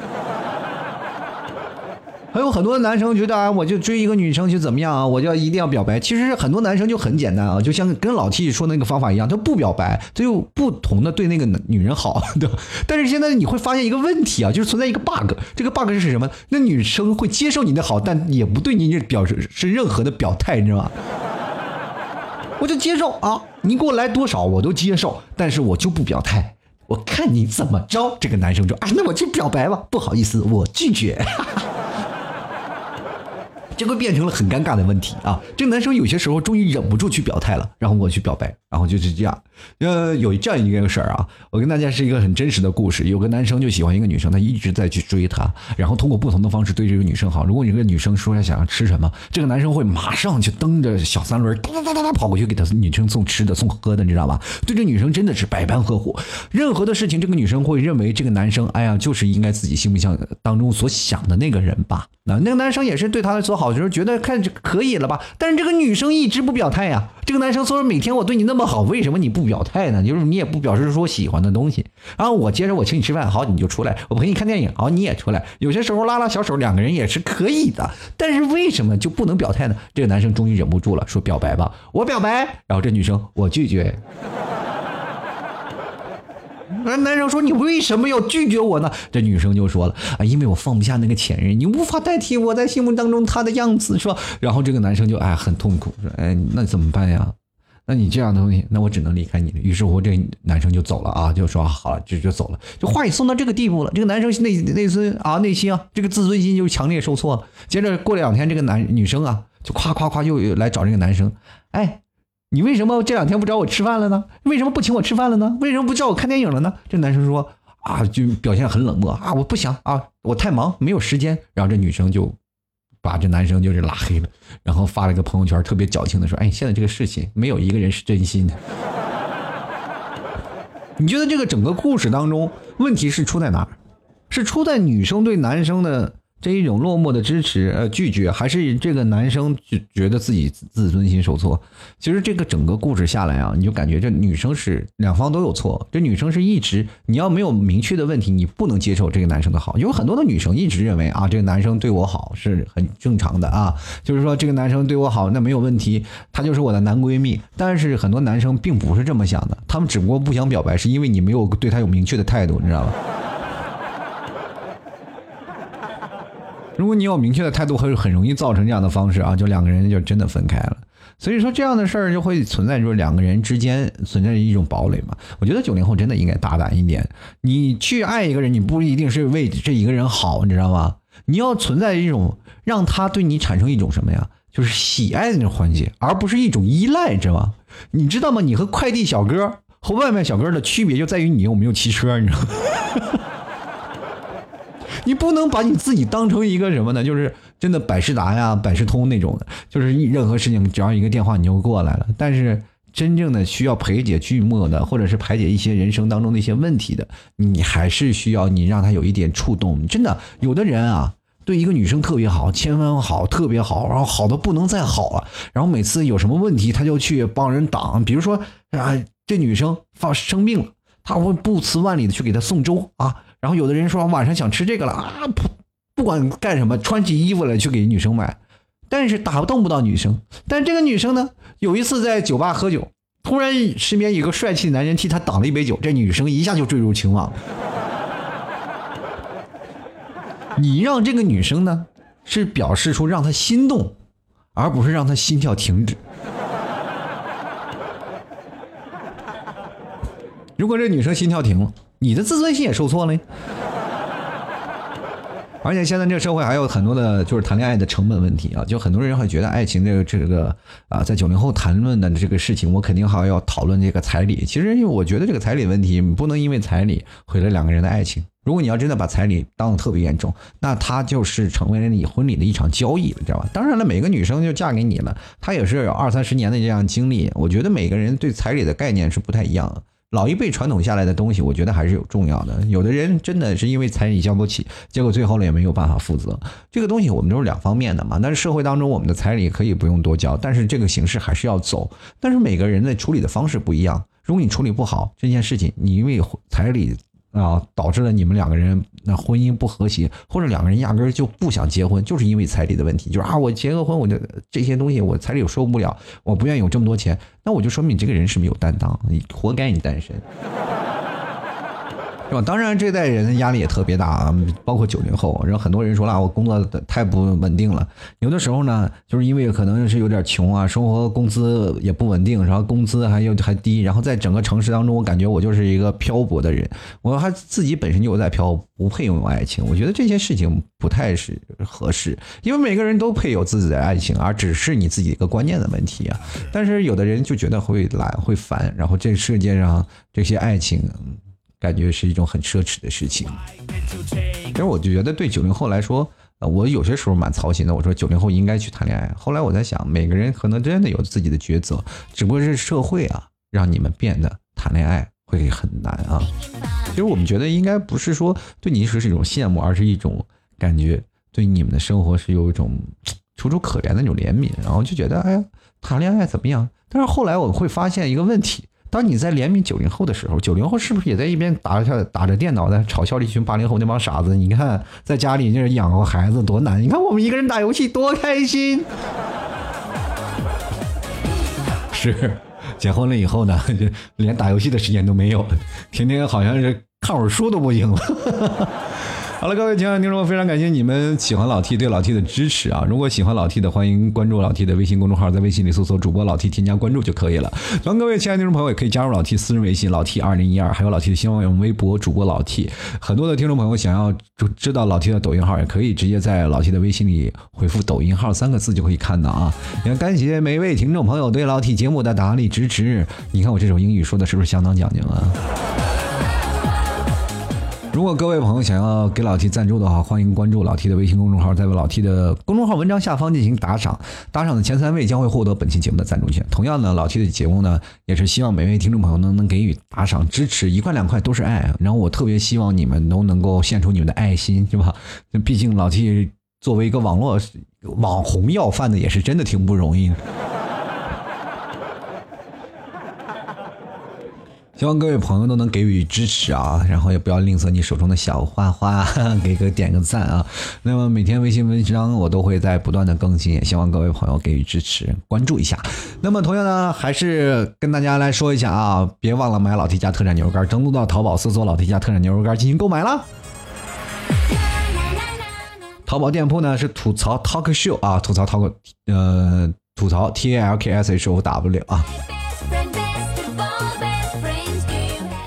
S1: 还有很多男生觉得啊，我就追一个女生就怎么样啊，我就一定要表白。其实很多男生就很简单啊，就像跟老 T 说那个方法一样，他不表白，他就不同的对那个女人好，(laughs) 对吧？但是现在你会发现一个问题啊，就是存在一个 bug，这个 bug 是什么？那女生会接受你的好，但也不对你表示是任何的表态，你知道吗？我就接受啊，你给我来多少我都接受，但是我就不表态，我看你怎么着。这个男生就啊，那我去表白吧，不好意思，我拒绝。结果变成了很尴尬的问题啊！这个男生有些时候终于忍不住去表态了，然后我去表白，然后就是这样。呃，有这样一个事儿啊，我跟大家是一个很真实的故事。有个男生就喜欢一个女生，他一直在去追她，然后通过不同的方式对这个女生好。如果你这个女生说她想要吃什么，这个男生会马上就蹬着小三轮哒哒哒哒哒跑过去给他女生送吃的、送喝的，你知道吧？对这女生真的是百般呵护。任何的事情，这个女生会认为这个男生，哎呀，就是应该自己心目像当中所想的那个人吧？那那个男生也是对她所好。就是觉得看着可以了吧，但是这个女生一直不表态呀。这个男生说每天我对你那么好，为什么你不表态呢？就是你也不表示说喜欢的东西。然后我接着我请你吃饭，好你就出来；我陪你看电影，好你也出来。有些时候拉拉小手，两个人也是可以的。但是为什么就不能表态呢？这个男生终于忍不住了，说表白吧，我表白。然后这女生我拒绝。那男生说：“你为什么要拒绝我呢？”这女生就说了：“啊，因为我放不下那个前任，你无法代替我在心目当中他的样子，是吧？”然后这个男生就哎很痛苦，说：“哎，那怎么办呀？那你这样的东西，那我只能离开你了。”于是乎，这男生就走了啊，就说：“好了，就就走了。”就话已送到这个地步了，这个男生内内心啊内心啊这个自尊心就强烈受挫。接着过两天，这个男女生啊就夸夸夸又来找这个男生，哎。你为什么这两天不找我吃饭了呢？为什么不请我吃饭了呢？为什么不叫我看电影了呢？这男生说啊，就表现很冷漠啊，我不想啊，我太忙，没有时间。然后这女生就把这男生就是拉黑了，然后发了一个朋友圈，特别矫情的说：“哎，现在这个事情没有一个人是真心的。(laughs) ”你觉得这个整个故事当中问题是出在哪儿？是出在女生对男生的？这一种落寞的支持，呃，拒绝，还是这个男生就觉得自己自尊心受挫。其实这个整个故事下来啊，你就感觉这女生是两方都有错。这女生是一直，你要没有明确的问题，你不能接受这个男生的好。有很多的女生一直认为啊，这个男生对我好是很正常的啊，就是说这个男生对我好那没有问题，他就是我的男闺蜜。但是很多男生并不是这么想的，他们只不过不想表白，是因为你没有对他有明确的态度，你知道吧？如果你有明确的态度，会很容易造成这样的方式啊，就两个人就真的分开了。所以说这样的事儿就会存在，就是两个人之间存在着一种堡垒嘛。我觉得九零后真的应该大胆一点，你去爱一个人，你不一定是为这一个人好，你知道吗？你要存在一种让他对你产生一种什么呀？就是喜爱的那种环节，而不是一种依赖，知道吗？你知道吗？你和快递小哥和外卖小哥的区别就在于你有没有骑车，你知道吗？你不能把你自己当成一个什么呢？就是真的百事达呀、百事通那种的，就是任何事情只要一个电话你就过来了。但是真正的需要排解剧末的，或者是排解一些人生当中的一些问题的，你还是需要你让他有一点触动。真的，有的人啊，对一个女生特别好，千分好，特别好，然后好的不能再好了。然后每次有什么问题，他就去帮人挡。比如说啊，这女生发生病了，他会不辞万里的去给她送粥啊。然后有的人说晚上想吃这个了啊，不不管干什么，穿起衣服来去给女生买，但是打动不到女生。但这个女生呢，有一次在酒吧喝酒，突然身边有个帅气的男人替她挡了一杯酒，这女生一下就坠入情网。你让这个女生呢，是表示出让她心动，而不是让她心跳停止。如果这女生心跳停了。你的自尊心也受挫了，而且现在这个社会还有很多的，就是谈恋爱的成本问题啊，就很多人会觉得爱情这个这个啊，在九零后谈论的这个事情，我肯定还要讨论这个彩礼。其实，因为我觉得这个彩礼问题，不能因为彩礼毁了两个人的爱情。如果你要真的把彩礼当的特别严重，那它就是成为了你婚礼的一场交易了，知道吧？当然了，每个女生就嫁给你了，她也是有二三十年的这样经历。我觉得每个人对彩礼的概念是不太一样的。老一辈传统下来的东西，我觉得还是有重要的。有的人真的是因为彩礼交不起，结果最后呢也没有办法负责。这个东西我们都是两方面的嘛。但是社会当中，我们的彩礼可以不用多交，但是这个形式还是要走。但是每个人的处理的方式不一样。如果你处理不好这件事情，你因为彩礼。啊，导致了你们两个人那婚姻不和谐，或者两个人压根就不想结婚，就是因为彩礼的问题。就是啊，我结个婚，我就这些东西我彩礼我受不了，我不愿意有这么多钱，那我就说明你这个人是没有担当，你活该你单身。是吧？当然，这代人的压力也特别大啊，包括九零后。然后很多人说了，我工作太不稳定了。有的时候呢，就是因为可能是有点穷啊，生活工资也不稳定，然后工资还有还低。然后在整个城市当中，我感觉我就是一个漂泊的人。我还自己本身就在漂，不配拥有爱情。我觉得这些事情不太是合适，因为每个人都配有自己的爱情，而只是你自己一个观念的问题啊。但是有的人就觉得会懒会烦，然后这世界上这些爱情。感觉是一种很奢侈的事情，其实我就觉得对九零后来说，呃，我有些时候蛮操心的。我说九零后应该去谈恋爱，后来我在想，每个人可能真的有自己的抉择，只不过是社会啊，让你们变得谈恋爱会很难啊。其实我们觉得应该不是说对你说是一种羡慕，而是一种感觉，对你们的生活是有一种楚楚可怜的那种怜悯，然后就觉得，哎呀，谈恋爱怎么样？但是后来我会发现一个问题。当你在怜悯九零后的时候，九零后是不是也在一边打着打着电脑，在嘲笑一群八零后那帮傻子？你看，在家里就是养活孩子多难，你看我们一个人打游戏多开心。是，结婚了以后呢，就连打游戏的时间都没有了，天天好像是看会儿书都不行了。好了，各位亲爱的听众，非常感谢你们喜欢老 T 对老 T 的支持啊！如果喜欢老 T 的，欢迎关注老 T 的微信公众号，在微信里搜索主播老 T，添加关注就可以了。然后各位亲爱的听众朋友，也可以加入老 T 私人微信老 T 二零一二，还有老 T 的新浪微博主播老 T。很多的听众朋友想要知道老 T 的抖音号，也可以直接在老 T 的微信里回复“抖音号”三个字就可以看到啊！也感谢每一位听众朋友对老 T 节目的大力支持。你看我这首英语说的是不是相当讲究啊？如果各位朋友想要给老 T 赞助的话，欢迎关注老 T 的微信公众号，在老 T 的公众号文章下方进行打赏，打赏的前三位将会获得本期节目的赞助权。同样呢，老 T 的节目呢，也是希望每位听众朋友能能给予打赏支持，一块两块都是爱。然后我特别希望你们都能够献出你们的爱心，是吧？毕竟老 T 作为一个网络网红要饭的，也是真的挺不容易。希望各位朋友都能给予支持啊，然后也不要吝啬你手中的小花花，(laughs) 给个点个赞啊。那么每天微信文章我都会在不断的更新，也希望各位朋友给予支持，关注一下。那么同样呢，还是跟大家来说一下啊，别忘了买老 T 家特产牛肉干，登录到淘宝搜索老 T 家特产牛肉干进行购买了。淘宝店铺呢是吐槽 Talk Show 啊，吐槽 Talk 呃吐槽 T A L K S H O W 啊。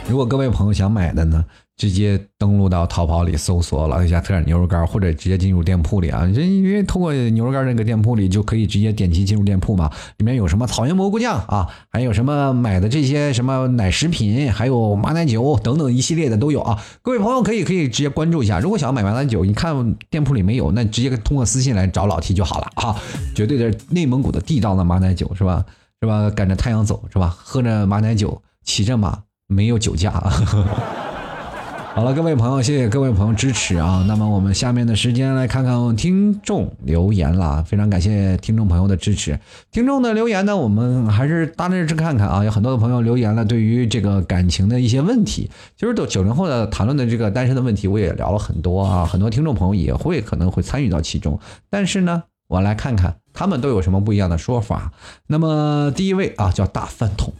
S1: 如果各位朋友想买的呢？直接登录到淘宝里搜索“老铁家特产牛肉干”，或者直接进入店铺里啊。这因为通过牛肉干这个店铺里就可以直接点击进入店铺嘛。里面有什么草原蘑菇酱啊，还有什么买的这些什么奶食品，还有马奶酒等等一系列的都有啊。各位朋友可以可以直接关注一下。如果想要买马奶酒，你看店铺里没有，那直接通过私信来找老 T 就好了啊。绝对的内蒙古的地道的马奶酒是吧？是吧？赶着太阳走是吧？喝着马奶酒，骑着马，没有酒驾啊。(laughs) 好了，各位朋友，谢谢各位朋友支持啊！那么我们下面的时间来看看听众留言了，非常感谢听众朋友的支持。听众的留言呢，我们还是大致去看看啊。有很多的朋友留言了，对于这个感情的一些问题，就是都九零后的谈论的这个单身的问题，我也聊了很多啊。很多听众朋友也会可能会参与到其中，但是呢，我来看看他们都有什么不一样的说法。那么第一位啊，叫大饭桶。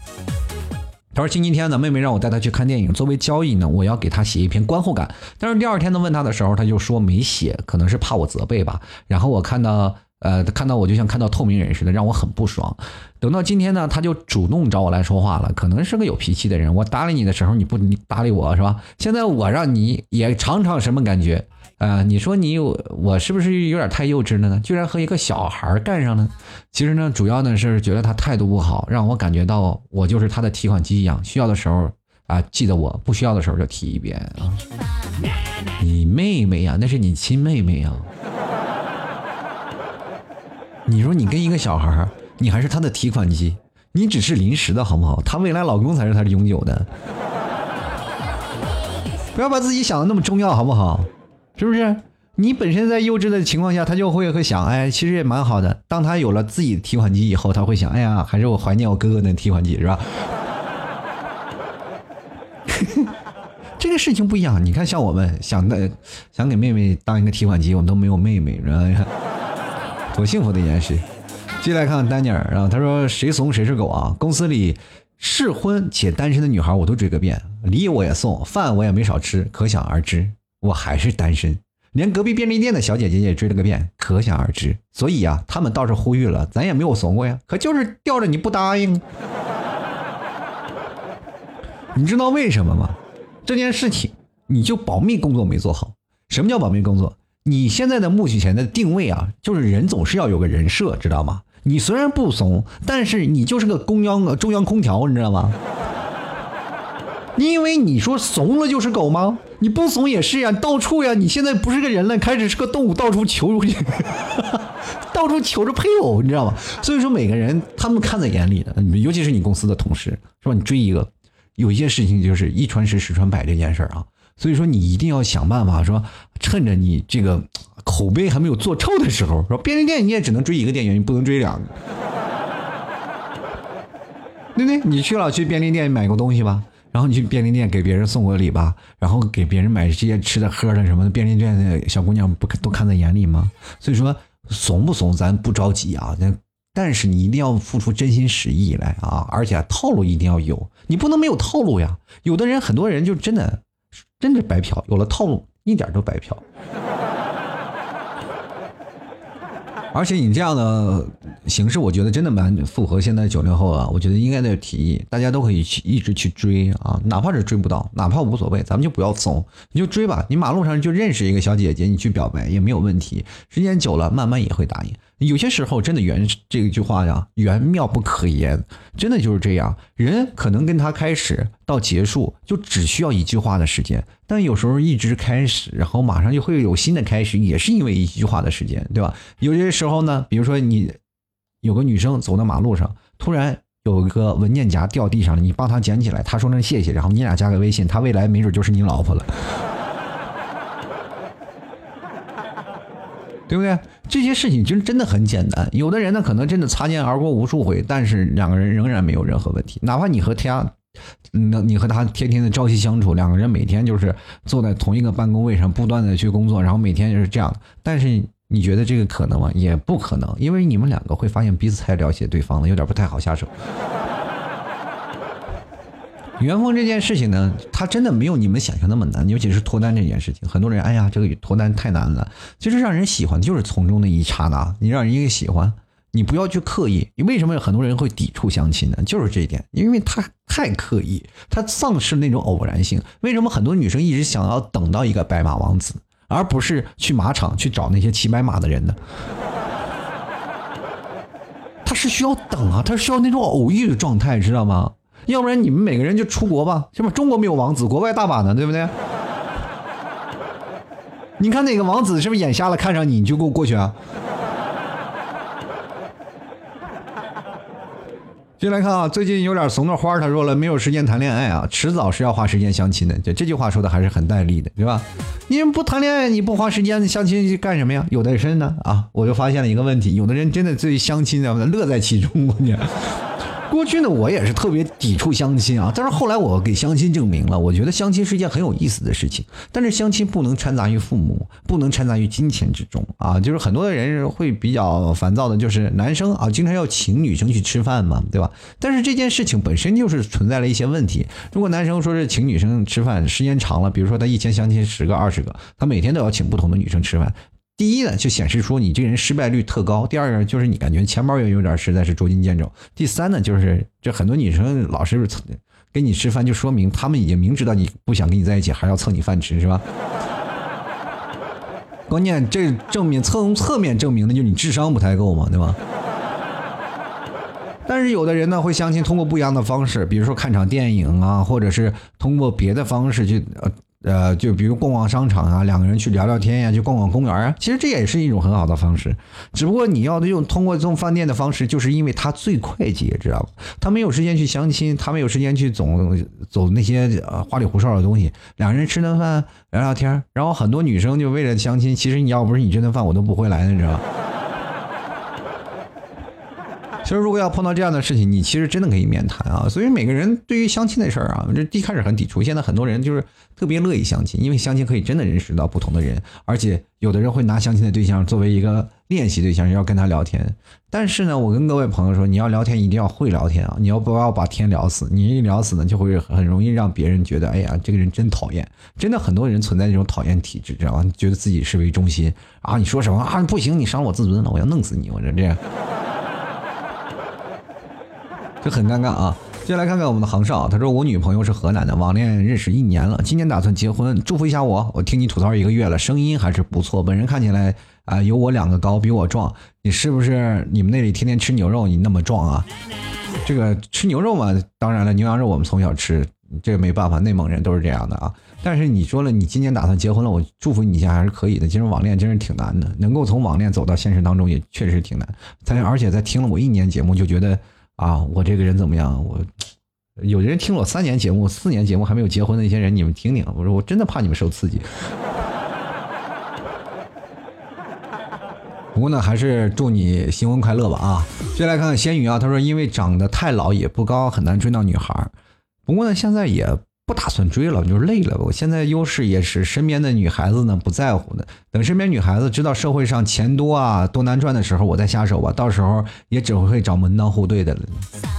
S1: 他说：“星期天呢，妹妹让我带她去看电影，作为交易呢，我要给她写一篇观后感。但是第二天呢，问她的时候，她就说没写，可能是怕我责备吧。然后我看到，呃，看到我就像看到透明人似的，让我很不爽。等到今天呢，她就主动找我来说话了，可能是个有脾气的人。我搭理你的时候，你不搭理我是吧？现在我让你也尝尝什么感觉。”啊，你说你有我是不是有点太幼稚了呢？居然和一个小孩干上了。其实呢，主要呢是觉得他态度不好，让我感觉到我就是他的提款机一样，需要的时候啊记得我，不需要的时候就提一遍啊。你妹妹呀，那是你亲妹妹呀。你说你跟一个小孩，你还是他的提款机，你只是临时的好不好？他未来老公才是他的永久的。不要把自己想的那么重要，好不好？是不是？你本身在幼稚的情况下，他就会会想，哎，其实也蛮好的。当他有了自己的提款机以后，他会想，哎呀，还是我怀念我哥哥的提款机，是吧？(laughs) 这个事情不一样。你看，像我们想的，想给妹妹当一个提款机，我们都没有妹妹，是吧？(laughs) 多幸福的一件事。接下来看丹尼尔，然后他说：“谁怂谁是狗啊？公司里适婚且单身的女孩，我都追个遍，礼我也送，饭我也没少吃，可想而知。”我还是单身，连隔壁便利店的小姐姐也追了个遍，可想而知。所以啊，他们倒是呼吁了，咱也没有怂过呀，可就是吊着你不答应。你知道为什么吗？这件事情你就保密工作没做好。什么叫保密工作？你现在的目前的定位啊，就是人总是要有个人设，知道吗？你虽然不怂，但是你就是个中央中央空调，你知道吗？你以为你说怂了就是狗吗？你不怂也是呀，到处呀！你现在不是个人了，开始是个动物，到处求，(laughs) 到处求着配偶，你知道吗？所以说每个人他们看在眼里的，尤其是你公司的同事，是吧？你追一个，有一件事情就是一传十，十传百这件事儿啊。所以说你一定要想办法，说趁着你这个口碑还没有做臭的时候，说便利店你也只能追一个店员，你不能追两个，对不对？你去了去便利店买过东西吧。然后你去便利店给别人送个礼吧，然后给别人买这些吃的喝的什么的，便利店的小姑娘不都看在眼里吗？所以说怂不怂咱不着急啊，但但是你一定要付出真心实意来啊，而且套路一定要有，你不能没有套路呀。有的人很多人就真的真的白嫖，有了套路一点都白嫖。而且你这样的形式，我觉得真的蛮符合现在九零后啊。我觉得应该的提议，大家都可以去一直去追啊，哪怕是追不到，哪怕无所谓，咱们就不要怂，你就追吧。你马路上就认识一个小姐姐，你去表白也没有问题。时间久了，慢慢也会答应。有些时候真的缘这句话呀，缘妙不可言，真的就是这样。人可能跟他开始到结束，就只需要一句话的时间。但有时候一直开始，然后马上就会有新的开始，也是因为一句话的时间，对吧？有些时候呢，比如说你有个女生走到马路上，突然有一个文件夹掉地上了，你帮她捡起来，她说声谢谢，然后你俩加个微信，她未来没准就是你老婆了。(laughs) 对不对？这些事情其实真的很简单。有的人呢，可能真的擦肩而过无数回，但是两个人仍然没有任何问题。哪怕你和他，那你和他天天的朝夕相处，两个人每天就是坐在同一个办公位上，不断的去工作，然后每天就是这样。但是你觉得这个可能吗？也不可能，因为你们两个会发现彼此太了解对方了，有点不太好下手。元丰这件事情呢，它真的没有你们想象那么难，尤其是脱单这件事情。很多人，哎呀，这个脱单太难了。其实让人喜欢就是从中的一刹那，你让人一个喜欢，你不要去刻意。为什么很多人会抵触相亲呢？就是这一点，因为他太刻意，他丧失那种偶然性。为什么很多女生一直想要等到一个白马王子，而不是去马场去找那些骑白马的人呢？(laughs) 他是需要等啊，他是需要那种偶遇的状态，知道吗？要不然你们每个人就出国吧，是吧？中国没有王子，国外大把呢，对不对？你看哪个王子是不是眼瞎了，看上你，你就给我过去啊？进来看啊，最近有点怂的花，他说了，没有时间谈恋爱啊，迟早是要花时间相亲的。这这句话说的还是很带力的，对吧？你不谈恋爱，你不花时间相亲去干什么呀？有的人呢啊，我就发现了一个问题，有的人真的对相亲的乐在其中，我讲。过去呢，我也是特别抵触相亲啊，但是后来我给相亲证明了，我觉得相亲是一件很有意思的事情。但是相亲不能掺杂于父母，不能掺杂于金钱之中啊。就是很多的人会比较烦躁的，就是男生啊，经常要请女生去吃饭嘛，对吧？但是这件事情本身就是存在了一些问题。如果男生说是请女生吃饭，时间长了，比如说他一天相亲十个、二十个，他每天都要请不同的女生吃饭。第一呢，就显示出你这个人失败率特高；第二个就是你感觉钱包也有点实在是捉襟见肘；第三呢，就是这很多女生老是跟你吃饭，就说明他们已经明知道你不想跟你在一起，还要蹭你饭吃，是吧？(laughs) 关键这证明侧侧面证明的就是你智商不太够嘛，对吧？但是有的人呢会相亲，通过不一样的方式，比如说看场电影啊，或者是通过别的方式去呃。呃，就比如逛逛商场啊，两个人去聊聊天呀，去逛逛公园啊，其实这也是一种很好的方式。只不过你要用通过这种饭店的方式，就是因为它最快捷，知道吧？他没有时间去相亲，他没有时间去走走那些花里胡哨的东西。两个人吃顿饭聊聊天，然后很多女生就为了相亲，其实你要不是你这顿饭，我都不会来的，你知道吧。其实，如果要碰到这样的事情，你其实真的可以面谈啊。所以，每个人对于相亲的事儿啊，这一开始很抵触，现在很多人就是特别乐意相亲，因为相亲可以真的认识到不同的人，而且有的人会拿相亲的对象作为一个练习对象，要跟他聊天。但是呢，我跟各位朋友说，你要聊天一定要会聊天啊，你要不要把天聊死？你一聊死呢，就会很容易让别人觉得，哎呀，这个人真讨厌。真的很多人存在这种讨厌体质，知道吧？觉得自己是为中心啊，你说什么啊？不行，你伤我自尊了，我要弄死你！我这这样。就很尴尬啊！接下来看看我们的杭少，他说我女朋友是河南的，网恋认识一年了，今年打算结婚，祝福一下我。我听你吐槽一个月了，声音还是不错，本人看起来啊有我两个高，比我壮。你是不是你们那里天天吃牛肉，你那么壮啊？这个吃牛肉嘛，当然了，牛羊肉我们从小吃，这个没办法，内蒙人都是这样的啊。但是你说了，你今年打算结婚了，我祝福你一下还是可以的。其实网恋真是挺难的，能够从网恋走到现实当中也确实挺难。但而且在听了我一年节目，就觉得。啊，我这个人怎么样？我有的人听了我三年节目、四年节目还没有结婚的那些人，你们听听。我说我真的怕你们受刺激。不过呢，还是祝你新婚快乐吧啊！接下来看看仙女啊，她说因为长得太老也不高，很难追到女孩。不过呢，现在也。不打算追了，就是累了。我现在优势也是身边的女孩子呢不在乎的。等身边女孩子知道社会上钱多啊多难赚的时候，我再下手吧。到时候也只会找门当户对的了。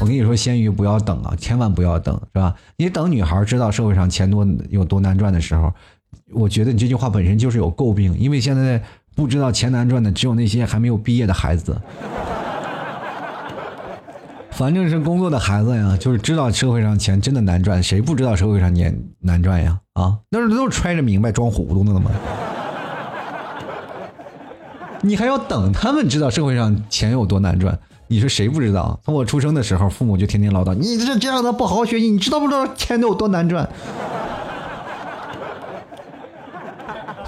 S1: 我跟你说，鲜鱼不要等啊，千万不要等，是吧？你等女孩知道社会上钱多有多难赚的时候，我觉得你这句话本身就是有诟病，因为现在不知道钱难赚的只有那些还没有毕业的孩子。反正是工作的孩子呀，就是知道社会上钱真的难赚，谁不知道社会上钱难赚呀？啊，那是都揣着明白装糊涂的吗？(laughs) 你还要等他们知道社会上钱有多难赚？你说谁不知道？从我出生的时候，父母就天天唠叨：“你这这样的不好好学习，你知道不知道钱有多难赚？”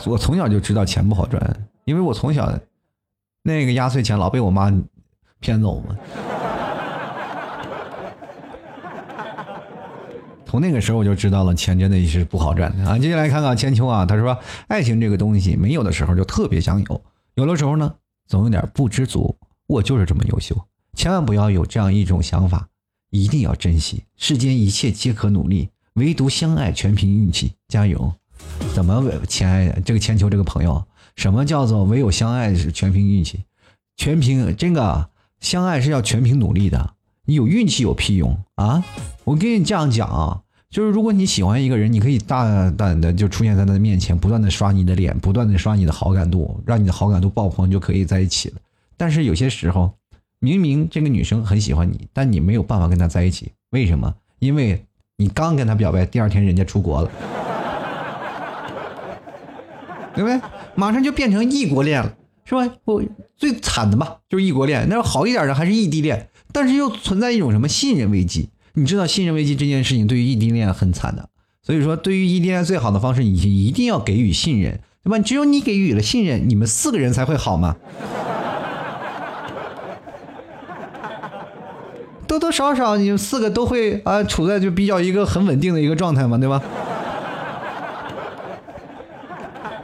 S1: 我从小就知道钱不好赚，因为我从小那个压岁钱老被我妈骗走嘛。从那个时候我就知道了，钱真的是不好赚的啊！接下来看看千秋啊，他说：“爱情这个东西，没有的时候就特别想有，有的时候呢，总有点不知足。我就是这么优秀，千万不要有这样一种想法，一定要珍惜。世间一切皆可努力，唯独相爱全凭运气。加油！怎么，亲爱的这个千秋这个朋友，什么叫做唯有相爱是全凭运气？全凭这个相爱是要全凭努力的。你有运气有屁用啊！我跟你这样讲啊，就是如果你喜欢一个人，你可以大胆的就出现在他的面前，不断的刷你的脸，不断的刷你的好感度，让你的好感度爆棚，就可以在一起了。但是有些时候，明明这个女生很喜欢你，但你没有办法跟她在一起，为什么？因为你刚跟她表白，第二天人家出国了，对不对？马上就变成异国恋了，是吧？我最惨的吧，就是异国恋。那好一点的还是异地恋，但是又存在一种什么信任危机。你知道信任危机这件事情对于异地恋很惨的，所以说对于异地恋最好的方式，你一定要给予信任，对吧？只有你给予了信任，你们四个人才会好嘛。(laughs) 多多少少你们四个都会啊，处在就比较一个很稳定的一个状态嘛，对吧？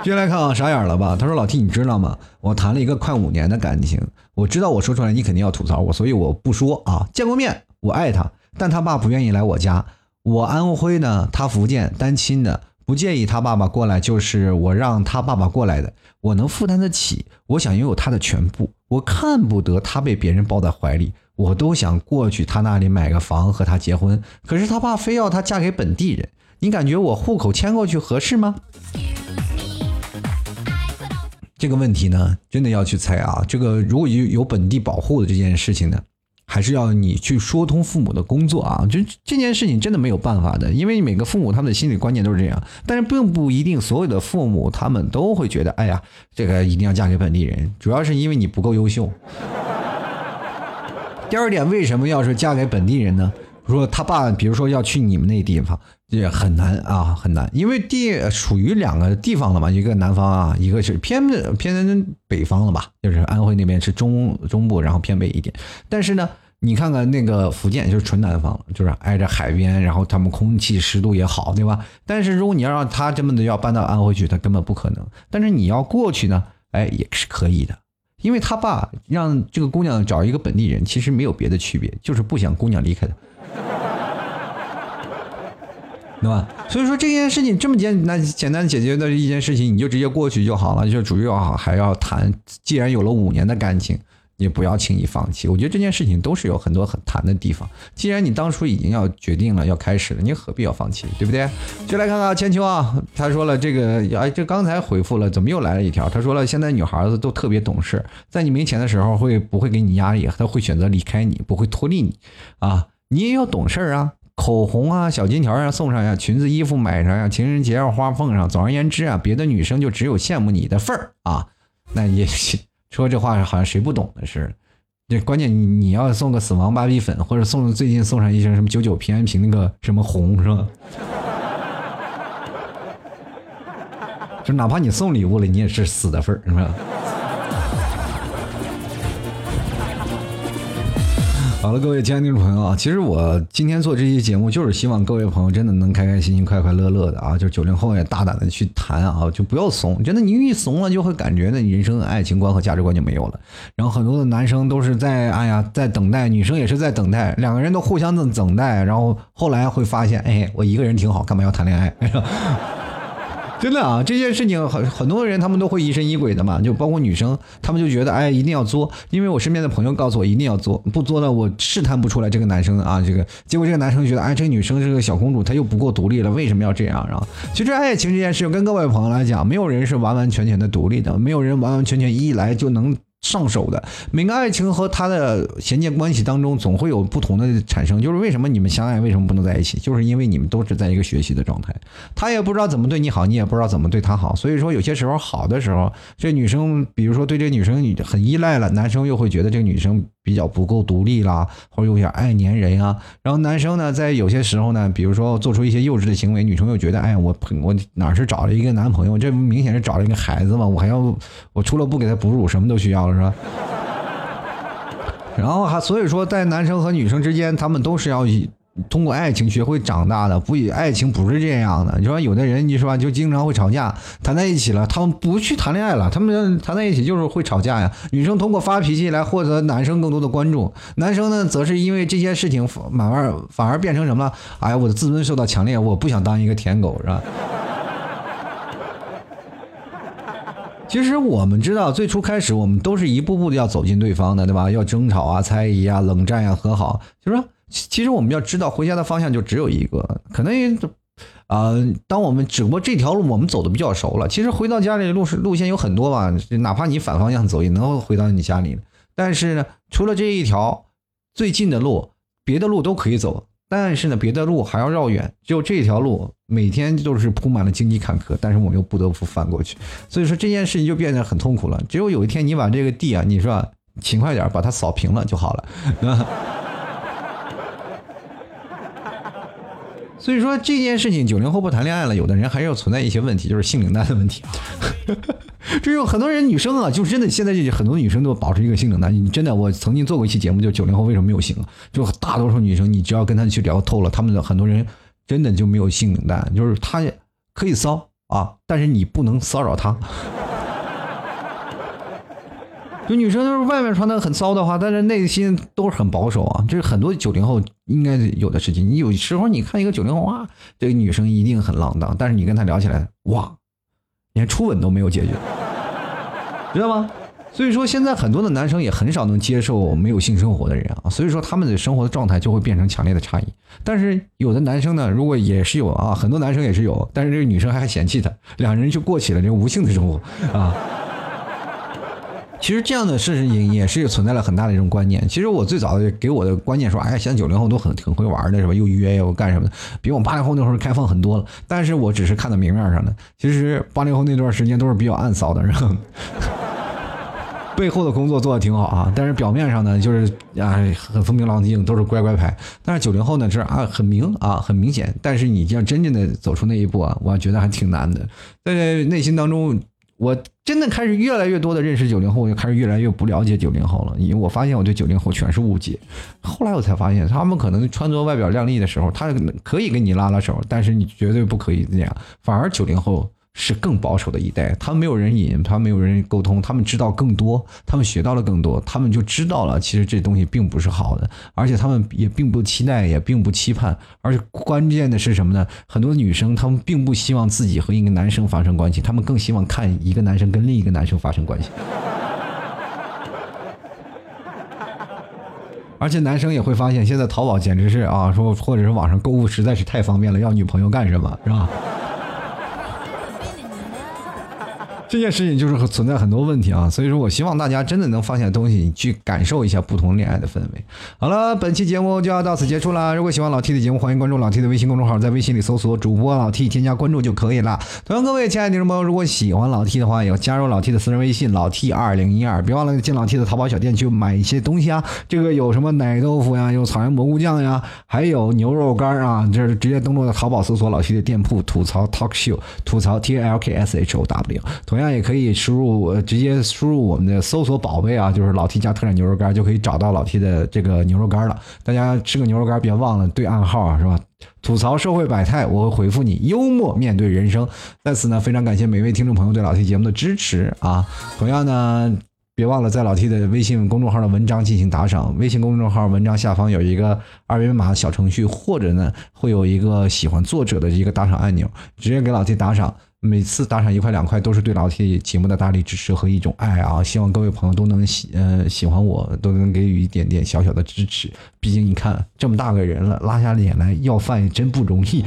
S1: 接下来看啊，傻眼了吧？他说：“老 T，你知道吗？我谈了一个快五年的感情，我知道我说出来你肯定要吐槽我，所以我不说啊。见过面，我爱他。”但他爸不愿意来我家，我安徽的，他福建，单亲的，不介意他爸爸过来，就是我让他爸爸过来的，我能负担得起，我想拥有他的全部，我看不得他被别人抱在怀里，我都想过去他那里买个房和他结婚，可是他爸非要他嫁给本地人，你感觉我户口迁过去合适吗？这个问题呢，真的要去猜啊，这个如果有有本地保护的这件事情呢？还是要你去说通父母的工作啊，就这件事情真的没有办法的，因为每个父母他们的心理观念都是这样，但是并不一定所有的父母他们都会觉得，哎呀，这个一定要嫁给本地人，主要是因为你不够优秀。第二点，为什么要是嫁给本地人呢？说他爸，比如说要去你们那地方，也很难啊，很难，因为地属于两个地方了嘛，一个南方啊，一个是偏偏北方了吧，就是安徽那边是中中部，然后偏北一点，但是呢。你看看那个福建就是纯南方，就是挨着海边，然后他们空气湿度也好，对吧？但是如果你要让他这么的要搬到安徽去，他根本不可能。但是你要过去呢，哎，也是可以的，因为他爸让这个姑娘找一个本地人，其实没有别的区别，就是不想姑娘离开他，(laughs) 对吧？所以说这件事情这么简单简单解决的一件事情，你就直接过去就好了，就主要还要谈，既然有了五年的感情。你不要轻易放弃，我觉得这件事情都是有很多很谈的地方。既然你当初已经要决定了要开始了，你何必要放弃，对不对？就来看看千秋啊，他说了这个，哎，这刚才回复了，怎么又来了一条？他说了，现在女孩子都特别懂事，在你没钱的时候会不会给你压力？他会选择离开你，不会拖累你啊。(laughs) 你也要懂事啊，口红啊，小金条啊送上呀，裙子衣服买上呀，情人节要花奉上。总而言之啊，别的女生就只有羡慕你的份儿啊，那也。说这话好像谁不懂的似的，这关键你你要送个死亡芭比粉，或者送最近送上一些什么九九平安瓶那个什么红是吧？(laughs) 就哪怕你送礼物了，你也是死的份儿是吧？好了，各位亲爱的听众朋友啊，其实我今天做这期节目，就是希望各位朋友真的能开开心心、快快乐乐的啊！就是九零后也大胆的去谈啊，就不要怂。真的，你一怂了，就会感觉呢，你人生的爱情观和价值观就没有了。然后很多的男生都是在哎呀，在等待，女生也是在等待，两个人都互相的等待，然后后来会发现，哎，我一个人挺好，干嘛要谈恋爱？(laughs) 真的啊，这件事情很很多人他们都会疑神疑鬼的嘛，就包括女生，他们就觉得哎一定要作，因为我身边的朋友告诉我一定要作，不作呢我试探不出来这个男生啊，这个结果这个男生觉得哎这个女生是个小公主，她又不够独立了，为什么要这样？啊其实爱情这件事情跟各位朋友来讲，没有人是完完全全的独立的，没有人完完全全一来就能。上手的每个爱情和他的衔接关系当中，总会有不同的产生。就是为什么你们相爱，为什么不能在一起？就是因为你们都是在一个学习的状态。他也不知道怎么对你好，你也不知道怎么对他好。所以说，有些时候好的时候，这女生，比如说对这女生很依赖了，男生又会觉得这个女生。比较不够独立啦，或者有点爱粘人啊。然后男生呢，在有些时候呢，比如说做出一些幼稚的行为，女生又觉得，哎，我我哪是找了一个男朋友，这明显是找了一个孩子嘛，我还要我除了不给他哺乳，什么都需要了，是吧？(laughs) 然后还所以说，在男生和女生之间，他们都是要以。通过爱情学会长大的，不，爱情不是这样的。你说有的人，你说吧，就经常会吵架，谈在一起了，他们不去谈恋爱了，他们谈在一起就是会吵架呀。女生通过发脾气来获得男生更多的关注，男生呢，则是因为这件事情慢慢反而变成什么了？哎，我的自尊受到强烈，我不想当一个舔狗，是吧？(laughs) 其实我们知道，最初开始我们都是一步步的要走进对方的，对吧？要争吵啊、猜疑啊、冷战呀、和好，就说。其实我们要知道，回家的方向就只有一个，可能啊，当我们只不过这条路我们走的比较熟了，其实回到家里的路是路线有很多吧，哪怕你反方向走也能回到你家里。但是呢，除了这一条最近的路，别的路都可以走。但是呢，别的路还要绕远，只有这条路每天都是铺满了荆棘坎坷，但是我们又不得不翻过去，所以说这件事情就变得很痛苦了。只有有一天你把这个地啊，你说勤快点把它扫平了就好了。(laughs) 所以说这件事情，九零后不谈恋爱了，有的人还是要存在一些问题，就是性冷淡的问题。(laughs) 这有很多人女生啊，就真的现在就很多女生都保持一个性冷淡。你真的，我曾经做过一期节目，就九零后为什么没有性啊？就大多数女生，你只要跟她去聊透了，她们的很多人真的就没有性冷淡，就是她可以骚啊，但是你不能骚扰她。就女生就是外面穿的很骚的话，但是内心都是很保守啊，这是很多九零后应该有的事情。你有时候你看一个九零后啊，这个女生一定很浪荡，但是你跟她聊起来，哇，连初吻都没有解决，知道吗？所以说现在很多的男生也很少能接受没有性生活的人啊，所以说他们的生活的状态就会变成强烈的差异。但是有的男生呢，如果也是有啊，很多男生也是有，但是这个女生还嫌弃他，两人就过起了这个无性的生活啊。其实这样的事情也是存在了很大的一种观念。其实我最早的给我的观念说，哎，现在九零后都很挺会玩的，是吧？又约又干什么的，比我们八零后那会儿开放很多了。但是我只是看到明面上的，其实八零后那段时间都是比较暗骚的，然后 (laughs) 背后的工作做的挺好啊。但是表面上呢，就是啊很风平浪静，都是乖乖牌。但是九零后呢，是啊很明啊很明显。但是你要真正的走出那一步啊，我觉得还挺难的，在内心当中。我真的开始越来越多的认识九零后，我就开始越来越不了解九零后了，因为我发现我对九零后全是误解。后来我才发现，他们可能穿着外表靓丽的时候，他可以跟你拉拉手，但是你绝对不可以那样。反而九零后。是更保守的一代，他们没有人引，他们没有人沟通，他们知道更多，他们学到了更多，他们就知道了，其实这东西并不是好的，而且他们也并不期待，也并不期盼，而且关键的是什么呢？很多女生她们并不希望自己和一个男生发生关系，她们更希望看一个男生跟另一个男生发生关系，而且男生也会发现，现在淘宝简直是啊，说或者是网上购物实在是太方便了，要女朋友干什么，是吧？这件事情就是存在很多问题啊，所以说我希望大家真的能放下东西，去感受一下不同恋爱的氛围。好了，本期节目就要到此结束了。如果喜欢老 T 的节目，欢迎关注老 T 的微信公众号，在微信里搜索主播老 T，添加关注就可以了。同样，各位亲爱的听众朋友，如果喜欢老 T 的话，也要加入老 T 的私人微信老 T 二零一二，别忘了进老 T 的淘宝小店去买一些东西啊。这个有什么奶豆腐呀，有草原蘑菇酱呀，还有牛肉干啊，就是直接登录到淘宝搜索老 T 的店铺，吐槽 Talk Show，吐槽 T L K S H O W。同样。那也可以输入，直接输入我们的搜索宝贝啊，就是老 T 家特产牛肉干，就可以找到老 T 的这个牛肉干了。大家吃个牛肉干，别忘了对暗号啊，是吧？吐槽社会百态，我会回复你。幽默面对人生，在此呢，非常感谢每位听众朋友对老 T 节目的支持啊。同样呢，别忘了在老 T 的微信公众号的文章进行打赏。微信公众号文章下方有一个二维码小程序，或者呢，会有一个喜欢作者的一个打赏按钮，直接给老 T 打赏。每次打赏一块两块，都是对老 T 节目的大力支持和一种爱啊！希望各位朋友都能喜呃喜欢我，都能给予一点点小小的支持。毕竟你看这么大个人了，拉下脸来要饭也真不容易。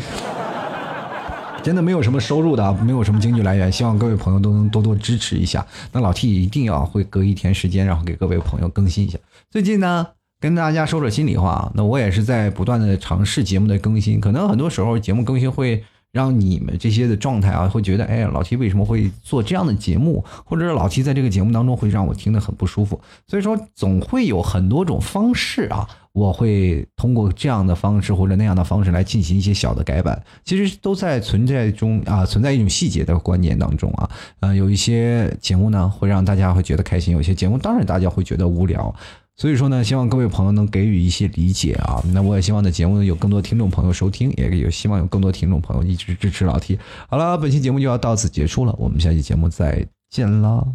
S1: (laughs) 真的没有什么收入的，没有什么经济来源，希望各位朋友都能多多支持一下。那老 T 一定要会隔一天时间，然后给各位朋友更新一下。最近呢，跟大家说说心里话啊，那我也是在不断的尝试节目的更新，可能很多时候节目更新会。让你们这些的状态啊，会觉得，哎，老七为什么会做这样的节目，或者是老七在这个节目当中会让我听得很不舒服。所以说，总会有很多种方式啊，我会通过这样的方式或者那样的方式来进行一些小的改版，其实都在存在中啊，存在一种细节的观念当中啊，呃，有一些节目呢会让大家会觉得开心，有些节目当然大家会觉得无聊。所以说呢，希望各位朋友能给予一些理解啊。那我也希望的节目有更多听众朋友收听，也有希望有更多听众朋友一直支持老 T。好了，本期节目就要到此结束了，我们下期节目再见啦，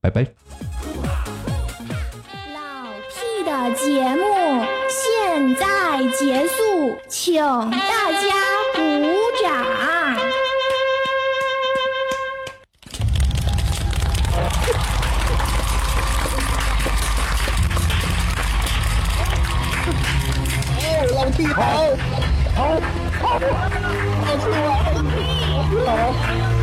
S1: 拜拜。
S2: 老 T 的节目现在结束，请大家。老弟好，好，好，老弟，你好。